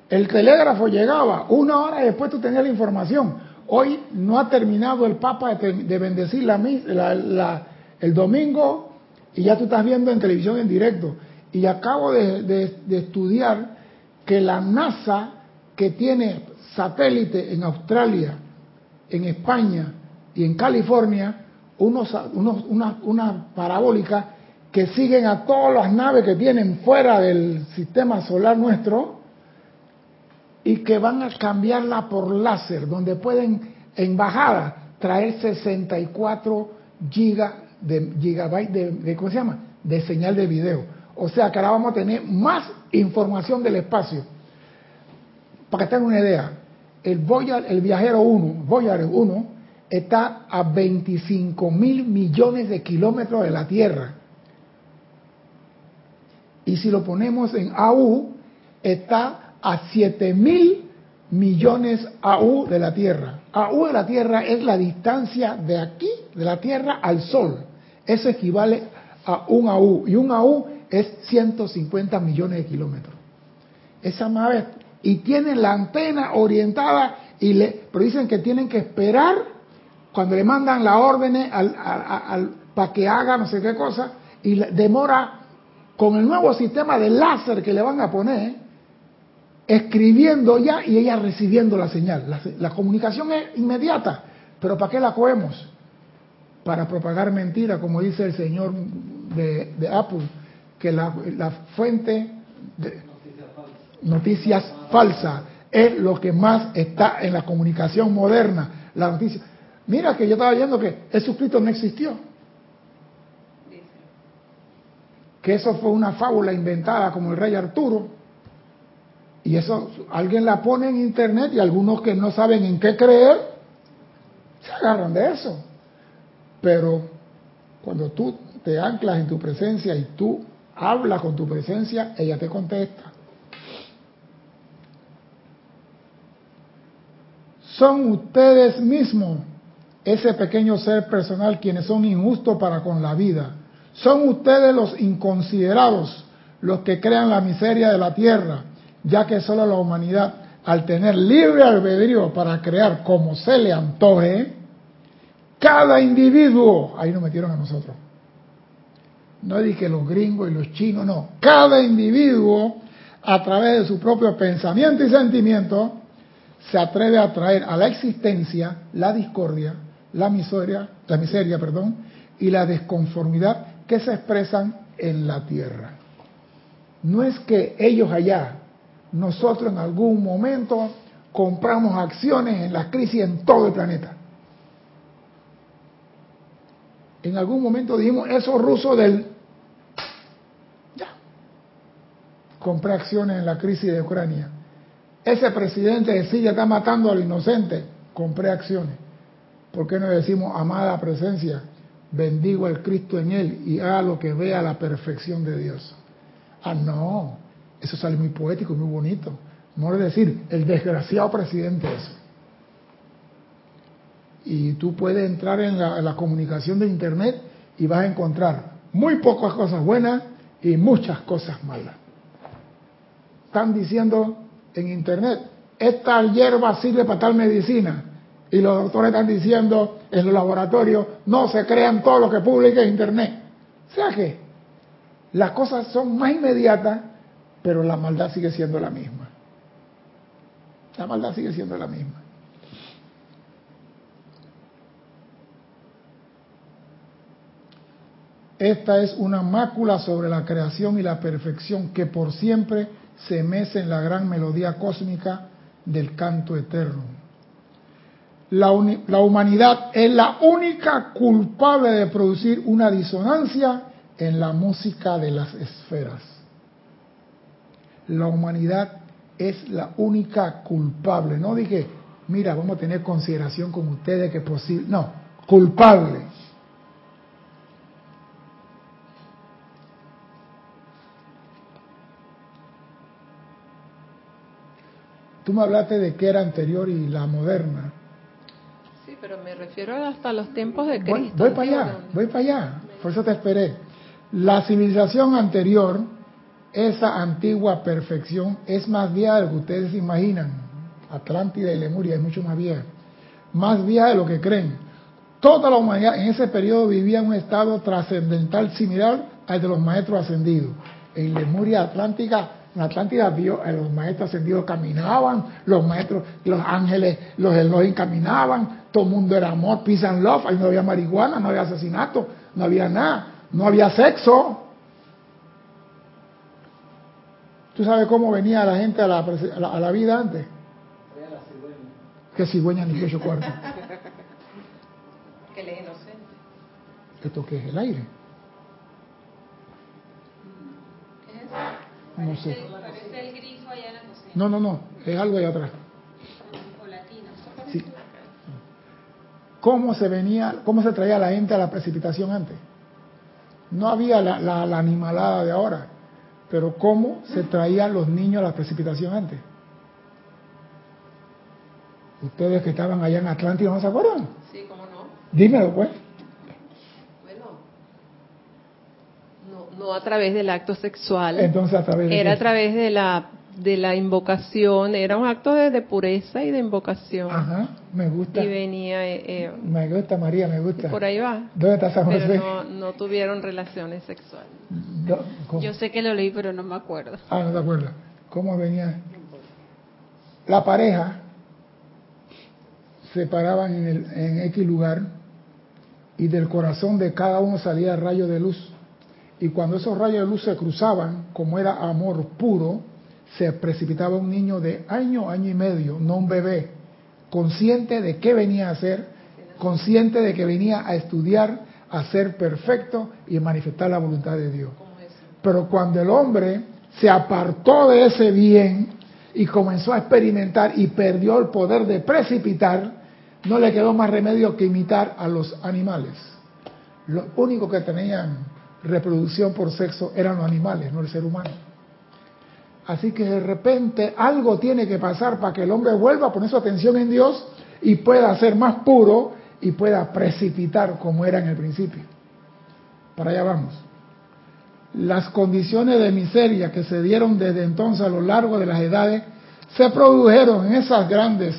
El telégrafo llegaba, una hora después tú tenías la información. Hoy no ha terminado el Papa de, bendecir la, el domingo y ya tú estás viendo en televisión en directo. Y acabo de, estudiar que la NASA, que tiene satélite en Australia, en España y en California, unos, una, parabólica que siguen a todas las naves que tienen fuera del sistema solar nuestro y que van a cambiarla por láser, donde pueden en bajada traer 64 giga de, de, de señal de video. O sea que ahora vamos a tener más información del espacio. Para que tengan una idea, el, Voyager, viajero 1, Voyager 1, está a 25 mil millones de kilómetros de la Tierra. Y si lo ponemos en AU, está a 7 mil millones AU de la Tierra. AU de la Tierra es la distancia de aquí, de la Tierra, al Sol. Eso equivale a un AU. Y un AU es 150 millones de kilómetros. Esa nave, y tienen la antena orientada, y le, pero dicen que tienen que esperar cuando le mandan la órdenes al, para que haga no sé qué cosa, y demora con el nuevo sistema de láser que le van a poner, escribiendo ya y ella recibiendo la señal. La, comunicación es inmediata, pero ¿para qué la cogemos? Para propagar mentira, como dice el señor de, Apple, que la, fuente de noticias falsas es lo que más está en la comunicación moderna. La noticia. Mira que yo estaba viendo que Jesucristo no existió. Que eso fue una fábula inventada como el rey Arturo. Y eso alguien la pone en internet y algunos que no saben en qué creer se agarran de eso. Pero cuando tú te anclas en tu presencia y tú hablas con tu presencia, ella te contesta. Son ustedes mismos ese pequeño ser personal quienes son injustos para con la vida. Son ustedes los inconsiderados los que crean la miseria de la tierra, ya que solo la humanidad, al tener libre albedrío para crear como se le antoje, cada individuo, ahí nos metieron a nosotros, no dije los gringos y los chinos, no, cada individuo a través de su propio pensamiento y sentimiento se atreve a traer a la existencia la discordia, la miseria, la miseria, perdón, y la desconformidad que se expresan en la tierra. No es que ellos allá, nosotros en algún momento compramos acciones en la crisis en todo el planeta. En algún momento dijimos, esos rusos del... Ya. Compré acciones en la crisis de Ucrania. Ese presidente de Siria está matando al inocente. Compré acciones. ¿Por qué no decimos, amada presencia, bendigo al Cristo en él y haga lo que vea la perfección de Dios? Ah, no, eso sale muy poético, muy bonito. No es decir, el desgraciado presidente eso. Y tú puedes entrar en la comunicación de Internet y vas a encontrar muy pocas cosas buenas y muchas cosas malas. Están diciendo en Internet, esta hierba sirve para tal medicina y los doctores están diciendo en los laboratorios, no se crean todo lo que publica en Internet. O sea que las cosas son más inmediatas, pero la maldad sigue siendo la misma. La maldad sigue siendo la misma. Esta es una mácula sobre la creación y la perfección que por siempre se mece en la gran melodía cósmica del canto eterno la, humanidad es la única culpable de producir una disonancia en la música de las esferas. La humanidad es la única culpable. No dije, mira, vamos a tener consideración con ustedes que es posible. No, culpable. Tú me hablaste de que era anterior y la moderna pero me refiero hasta los tiempos de Cristo. Voy, para allá, voy para allá, por eso te esperé. La civilización anterior esa antigua perfección es más vieja de lo que ustedes imaginan. Atlántida y Lemuria es mucho más vieja. Más vieja de lo que creen. Toda la humanidad en ese periodo vivía en un estado trascendental similar al de los maestros ascendidos. En Lemuria Atlántica, en Atlántida vio a los maestros ascendidos caminaban, los maestros, los ángeles, los Elohim caminaban, todo el mundo era amor, peace and love, ahí no había marihuana, no había asesinato, no había nada, no había sexo. ¿Tú sabes cómo venía la gente a la, a la, vida antes? Que cigüeña ni pecho que le inocente. ¿Esto qué es? ¿El aire? No sé. Parece el grifo allá en la cocina. No, no, no. Es algo allá atrás. Sí. ¿Cómo se venía, cómo se traía la gente a la precipitación antes? No había la, la, la animalada de ahora pero ¿cómo se traían los niños a la precipitación antes? Ustedes que estaban allá en Atlántida, ¿no se acuerdan? Sí, ¿cómo no? Dímelo, pues. Bueno, no, a través del acto sexual. Entonces, a través de Era qué? a través de la de la invocación, era un acto de, de pureza y de invocación. Ajá, me gusta. Y venía... eh, eh, Me gusta, María, me gusta. por ahí va. ¿Dónde está San José? Pero no, no tuvieron relaciones sexuales. Yo sé que lo leí, pero no me acuerdo. Ah, no te acuerdas. ¿Cómo venía? La pareja se paraban en, el, en X lugar y del corazón de cada uno salía rayo de luz. Y cuando esos rayos de luz se cruzaban, como era amor puro, se precipitaba un niño de año, año y medio, no un bebé, consciente de qué venía a hacer, consciente de que venía a estudiar, a ser perfecto y manifestar la voluntad de Dios. Pero cuando el hombre se apartó de ese bien y comenzó a experimentar y perdió el poder de precipitar, no le quedó más remedio que imitar a los animales. Los únicos que tenían reproducción por sexo eran los animales, no el ser humano. Así que de repente algo tiene que pasar para que el hombre vuelva a poner su atención en Dios y pueda ser más puro y pueda precipitar como era en el principio. Para allá vamos. Las condiciones de miseria que se dieron desde entonces a lo largo de las edades se produjeron en esas grandes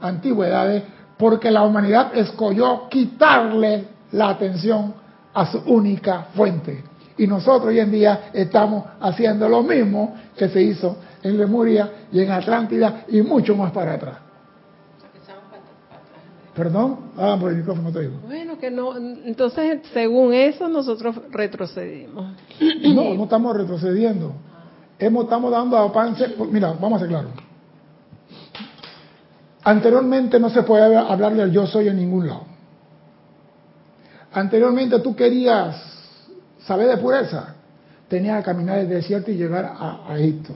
antigüedades porque la humanidad escogió quitarle la atención a su única fuente. Y nosotros hoy en día estamos haciendo lo mismo que se hizo en Lemuria y en Atlántida y mucho más para atrás. Perdón, ah, por el micrófono te digo. Bueno, que no, entonces según eso nosotros retrocedimos. No, no estamos retrocediendo. Hemos, estamos dando avance. Mira, vamos a ser claros. Anteriormente no se puede hablar del yo soy en ningún lado. Anteriormente tú querías saber de pureza, tenías que caminar el desierto y llegar a, Egipto.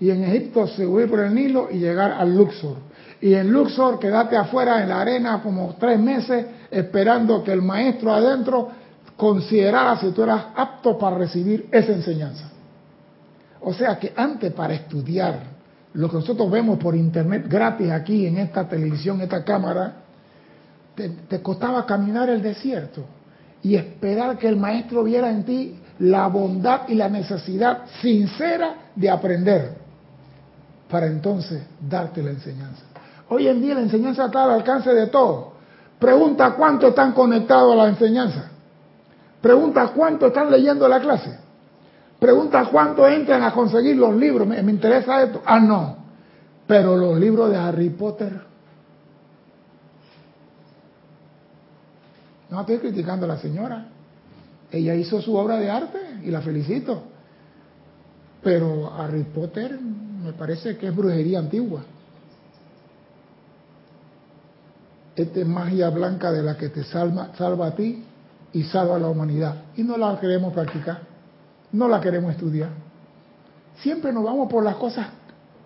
Y en Egipto subir por el Nilo y llegar al Luxor. Y en Luxor quedarte afuera en la arena como tres meses esperando que el maestro adentro considerara si tú eras apto para recibir esa enseñanza. O sea que antes para estudiar lo que nosotros vemos por internet gratis aquí en esta televisión, esta cámara, te, costaba caminar el desierto y esperar que el maestro viera en ti la bondad y la necesidad sincera de aprender para entonces darte la enseñanza. Hoy en día la enseñanza está al alcance de todos. Pregunta cuánto están conectados a la enseñanza. Pregunta cuánto están leyendo la clase. Pregunta cuánto entran a conseguir los libros. Me interesa esto. Ah, no. Pero los libros de Harry Potter. No estoy criticando a la señora. Ella hizo su obra de arte y la felicito. Pero Harry Potter me parece que es brujería antigua. Esta es magia blanca de la que te salva, salva a ti y salva a la humanidad. Y no la queremos practicar, no la queremos estudiar. Siempre nos vamos por las cosas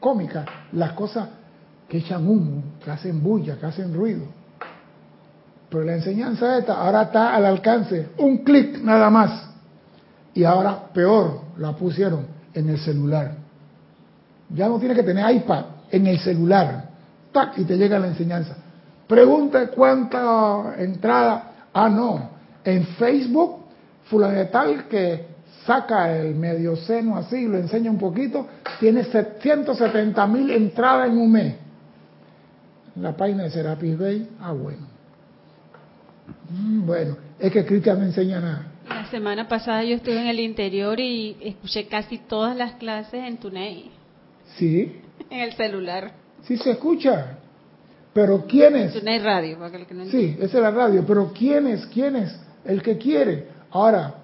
cómicas, las cosas que echan humo, que hacen bulla, que hacen ruido. Pero la enseñanza esta ahora está al alcance, un clic nada más. Y ahora, peor, la pusieron en el celular. Ya no tiene que tener iPad en el celular. ¡Tac! Y te llega la enseñanza. Pregunta cuánta entrada. Ah, no. En Facebook, fulano que saca el medio seno así, lo enseña un poquito, tiene 170 mil entradas en un mes. La página de Serapis Bay, ah bueno. Mm, bueno, es que Cristian no enseña nada. La semana pasada yo estuve en el interior y escuché casi todas las clases en Tunei. Sí. en el celular. Sí se escucha. Pero ¿quién es? Tunei Radio, para que no Sí, esa es la radio. Pero ¿quién es? ¿Quién es? El que quiere. Ahora,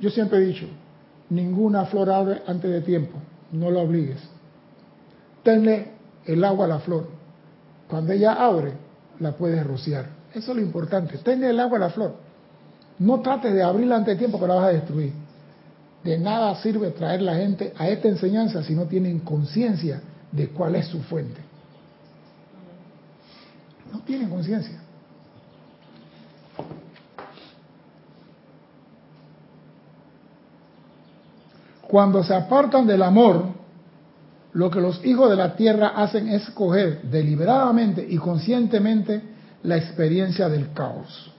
yo siempre he dicho, ninguna flor abre antes de tiempo. No la obligues. Tenle el agua a la flor. Cuando ella abre, la puedes rociar. Eso es lo importante. Tenle el agua a la flor. No trates de abrirla antes de tiempo que la vas a destruir. De nada sirve traer la gente a esta enseñanza si no tienen conciencia de cuál es su fuente. No tienen conciencia. Cuando se apartan del amor, lo que los hijos de la tierra hacen es coger deliberadamente y conscientemente la experiencia del caos.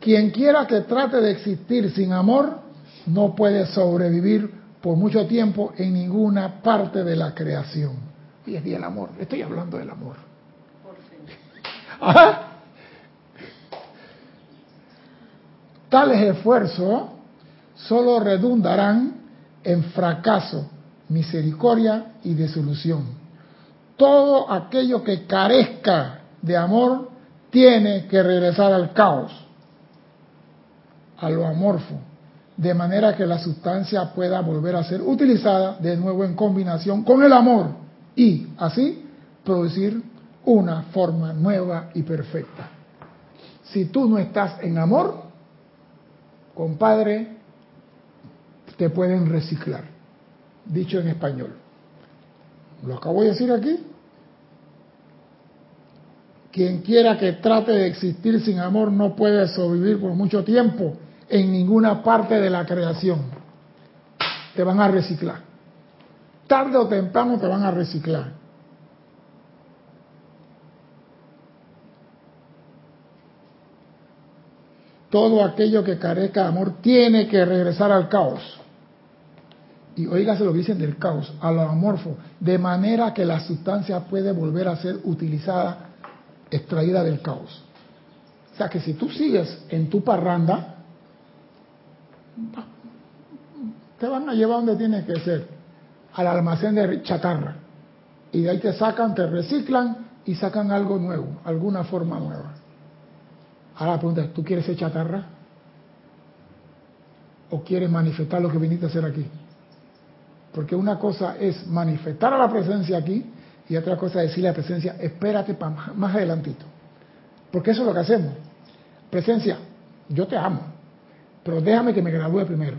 Quien quiera que trate de existir sin amor no puede sobrevivir por mucho tiempo en ninguna parte de la creación. Y es el amor, estoy hablando del amor. Tales esfuerzos solo redundarán en fracaso, misericordia y desolución. Todo aquello que carezca de amor tiene que regresar al caos, a lo amorfo, de manera que la sustancia pueda volver a ser utilizada de nuevo en combinación con el amor y así producir una forma nueva y perfecta. Si tú no estás en amor, compadre, te pueden reciclar. Dicho en español. Lo acabo de decir aquí. Quien quiera que trate de existir sin amor no puede sobrevivir por mucho tiempo en ninguna parte de la creación. Te van a reciclar. Tarde o temprano te van a reciclar. todo aquello que carezca de amor tiene que regresar al caos. Y oígase lo que dicen del caos, a lo amorfo, de manera que la sustancia puede volver a ser utilizada, extraída del caos. O sea que si tú sigues en tu parranda, te van a llevar donde tienes que ser, al almacén de chatarra. Y de ahí te sacan, te reciclan y sacan algo nuevo, alguna forma nueva. Ahora la pregunta es, ¿tú quieres ser chatarra? ¿O quieres manifestar lo que viniste a hacer aquí? Porque una cosa es manifestar a la presencia aquí y otra cosa decirle a la presencia, espérate para más adelantito. Porque eso es lo que hacemos. Presencia, yo te amo, pero déjame que me gradúe primero.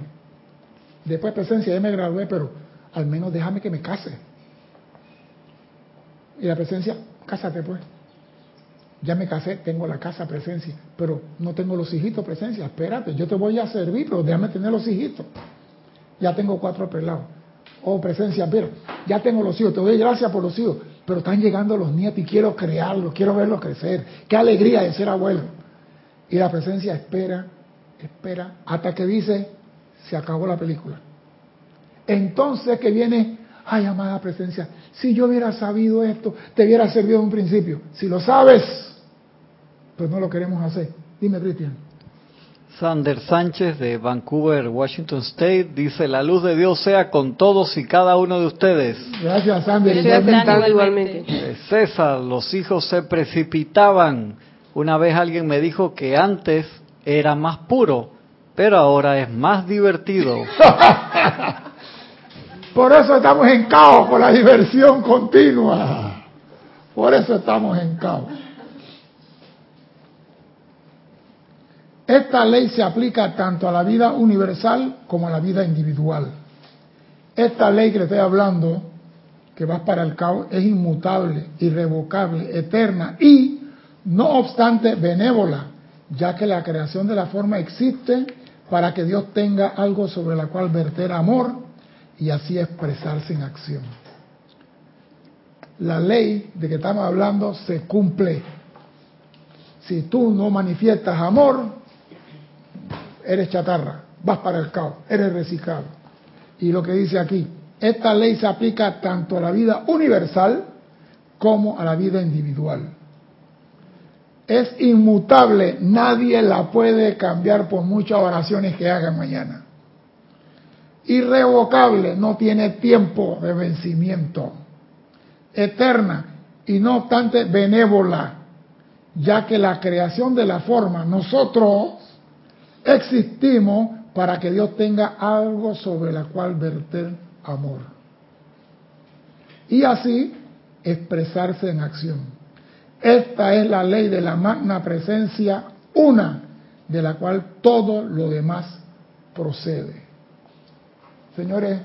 Después presencia, ya me gradué, pero al menos déjame que me case. Y la presencia, cásate pues. Ya me casé, tengo la casa presencia, pero no tengo los hijitos presencia. Espérate, yo te voy a servir, pero déjame tener los hijitos. Ya tengo cuatro pelados. Oh, presencia, pero ya tengo los hijos, te doy gracias por los hijos, pero están llegando los nietos y quiero crearlos, quiero verlos crecer. Qué alegría de ser abuelo. Y la presencia espera, espera, hasta que dice, se acabó la película. Entonces que viene, ay, amada presencia, si yo hubiera sabido esto, te hubiera servido en un principio. Si lo sabes, pues no lo queremos hacer. Dime, Cristian. Sander Sánchez de Vancouver, Washington State, dice, la luz de Dios sea con todos y cada uno de ustedes. Gracias, Sander. igualmente. César, los hijos se precipitaban. Una vez alguien me dijo que antes era más puro, pero ahora es más divertido. por eso estamos en caos, por la diversión continua. Por eso estamos en caos. Esta ley se aplica tanto a la vida universal como a la vida individual. Esta ley que le estoy hablando, que va para el caos, es inmutable, irrevocable, eterna y, no obstante, benévola, ya que la creación de la forma existe para que Dios tenga algo sobre la cual verter amor y así expresarse en acción. La ley de que estamos hablando se cumple. Si tú no manifiestas amor, eres chatarra, vas para el caos, eres reciclado. Y lo que dice aquí, esta ley se aplica tanto a la vida universal como a la vida individual. Es inmutable, nadie la puede cambiar por muchas oraciones que hagan mañana. Irrevocable, no tiene tiempo de vencimiento. Eterna y no obstante benévola, ya que la creación de la forma, nosotros existimos para que Dios tenga algo sobre la cual verter amor. Y así expresarse en acción. Esta es la ley de la magna presencia, una de la cual todo lo demás procede. Señores,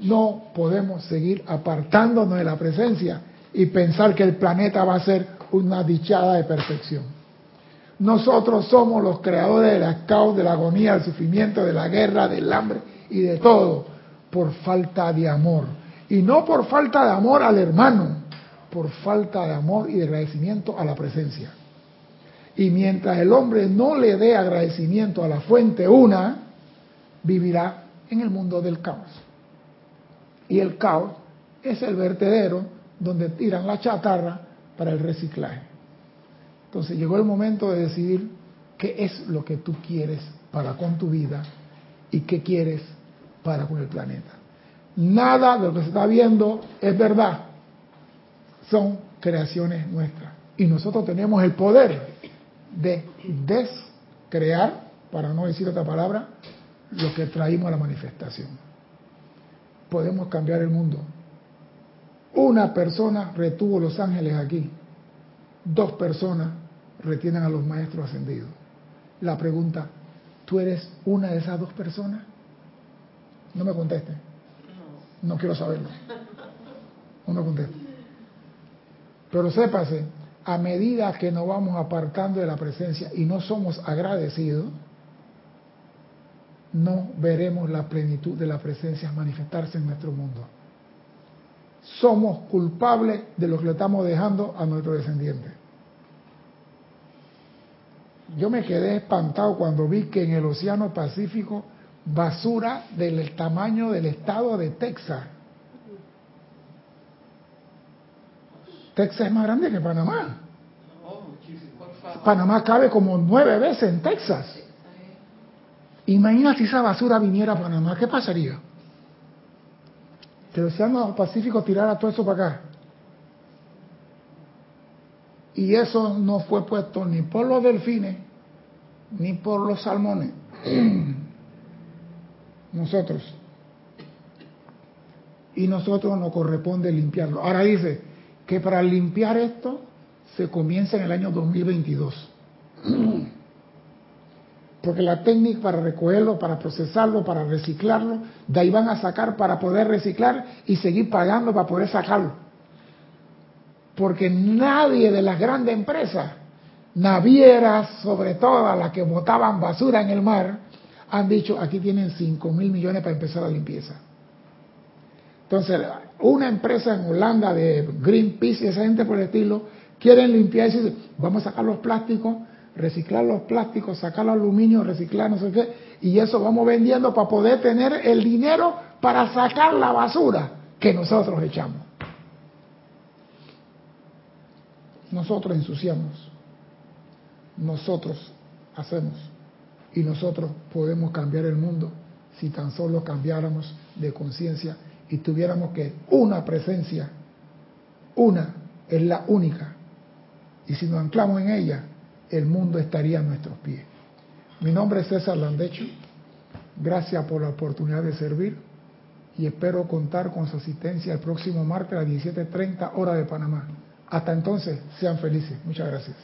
no podemos seguir apartándonos de la presencia y pensar que el planeta va a ser una dichada de perfección. Nosotros somos los creadores de la caos, de la agonía, del sufrimiento, de la guerra, del hambre y de todo, por falta de amor. Y no por falta de amor al hermano, por falta de amor y de agradecimiento a la presencia. Y mientras el hombre no le dé agradecimiento a la fuente una, vivirá en el mundo del caos. Y el caos es el vertedero donde tiran la chatarra para el reciclaje. Entonces llegó el momento de decidir qué es lo que tú quieres para con tu vida y qué quieres para con el planeta. Nada de lo que se está viendo es verdad, son creaciones nuestras. Y nosotros tenemos el poder de descrear, para no decir otra palabra, lo que traímos a la manifestación. Podemos cambiar el mundo. Una persona retuvo los ángeles aquí. Dos personas retienen a los maestros ascendidos. La pregunta, ¿tú eres una de esas dos personas? No me conteste. No quiero saberlo. No me conteste. Pero sépase, a medida que nos vamos apartando de la presencia y no somos agradecidos, no veremos la plenitud de la presencia manifestarse en nuestro mundo. Somos culpables de lo que le estamos dejando a nuestros descendientes. Yo me quedé espantado cuando vi que en el Océano Pacífico basura del tamaño del estado de Texas. Texas es más grande que Panamá. Panamá cabe como nueve veces en Texas. Imagina si esa basura viniera a Panamá, ¿qué pasaría? Que el Océano Pacífico tirara todo eso para acá. Y eso no fue puesto ni por los delfines, ni por los salmones. Nosotros. Y nosotros nos corresponde limpiarlo. Ahora dice que para limpiar esto se comienza en el año 2022. porque la técnica para recogerlo, para procesarlo, para reciclarlo, de ahí van a sacar para poder reciclar y seguir pagando para poder sacarlo. Porque nadie de las grandes empresas, navieras sobre todo las que botaban basura en el mar, han dicho aquí tienen 5 mil millones para empezar la limpieza. Entonces, una empresa en Holanda de Greenpeace y esa gente por el estilo, quieren limpiar y dicen, vamos a sacar los plásticos reciclar los plásticos, sacar el aluminio, reciclar no sé qué, y eso vamos vendiendo para poder tener el dinero para sacar la basura que nosotros echamos. Nosotros ensuciamos, nosotros hacemos y nosotros podemos cambiar el mundo si tan solo cambiáramos de conciencia y tuviéramos que una presencia, una es la única, y si nos anclamos en ella, el mundo estaría a nuestros pies. Mi nombre es César Landecho. Gracias por la oportunidad de servir y espero contar con su asistencia el próximo martes a las 17.30 hora de Panamá. Hasta entonces, sean felices. Muchas gracias.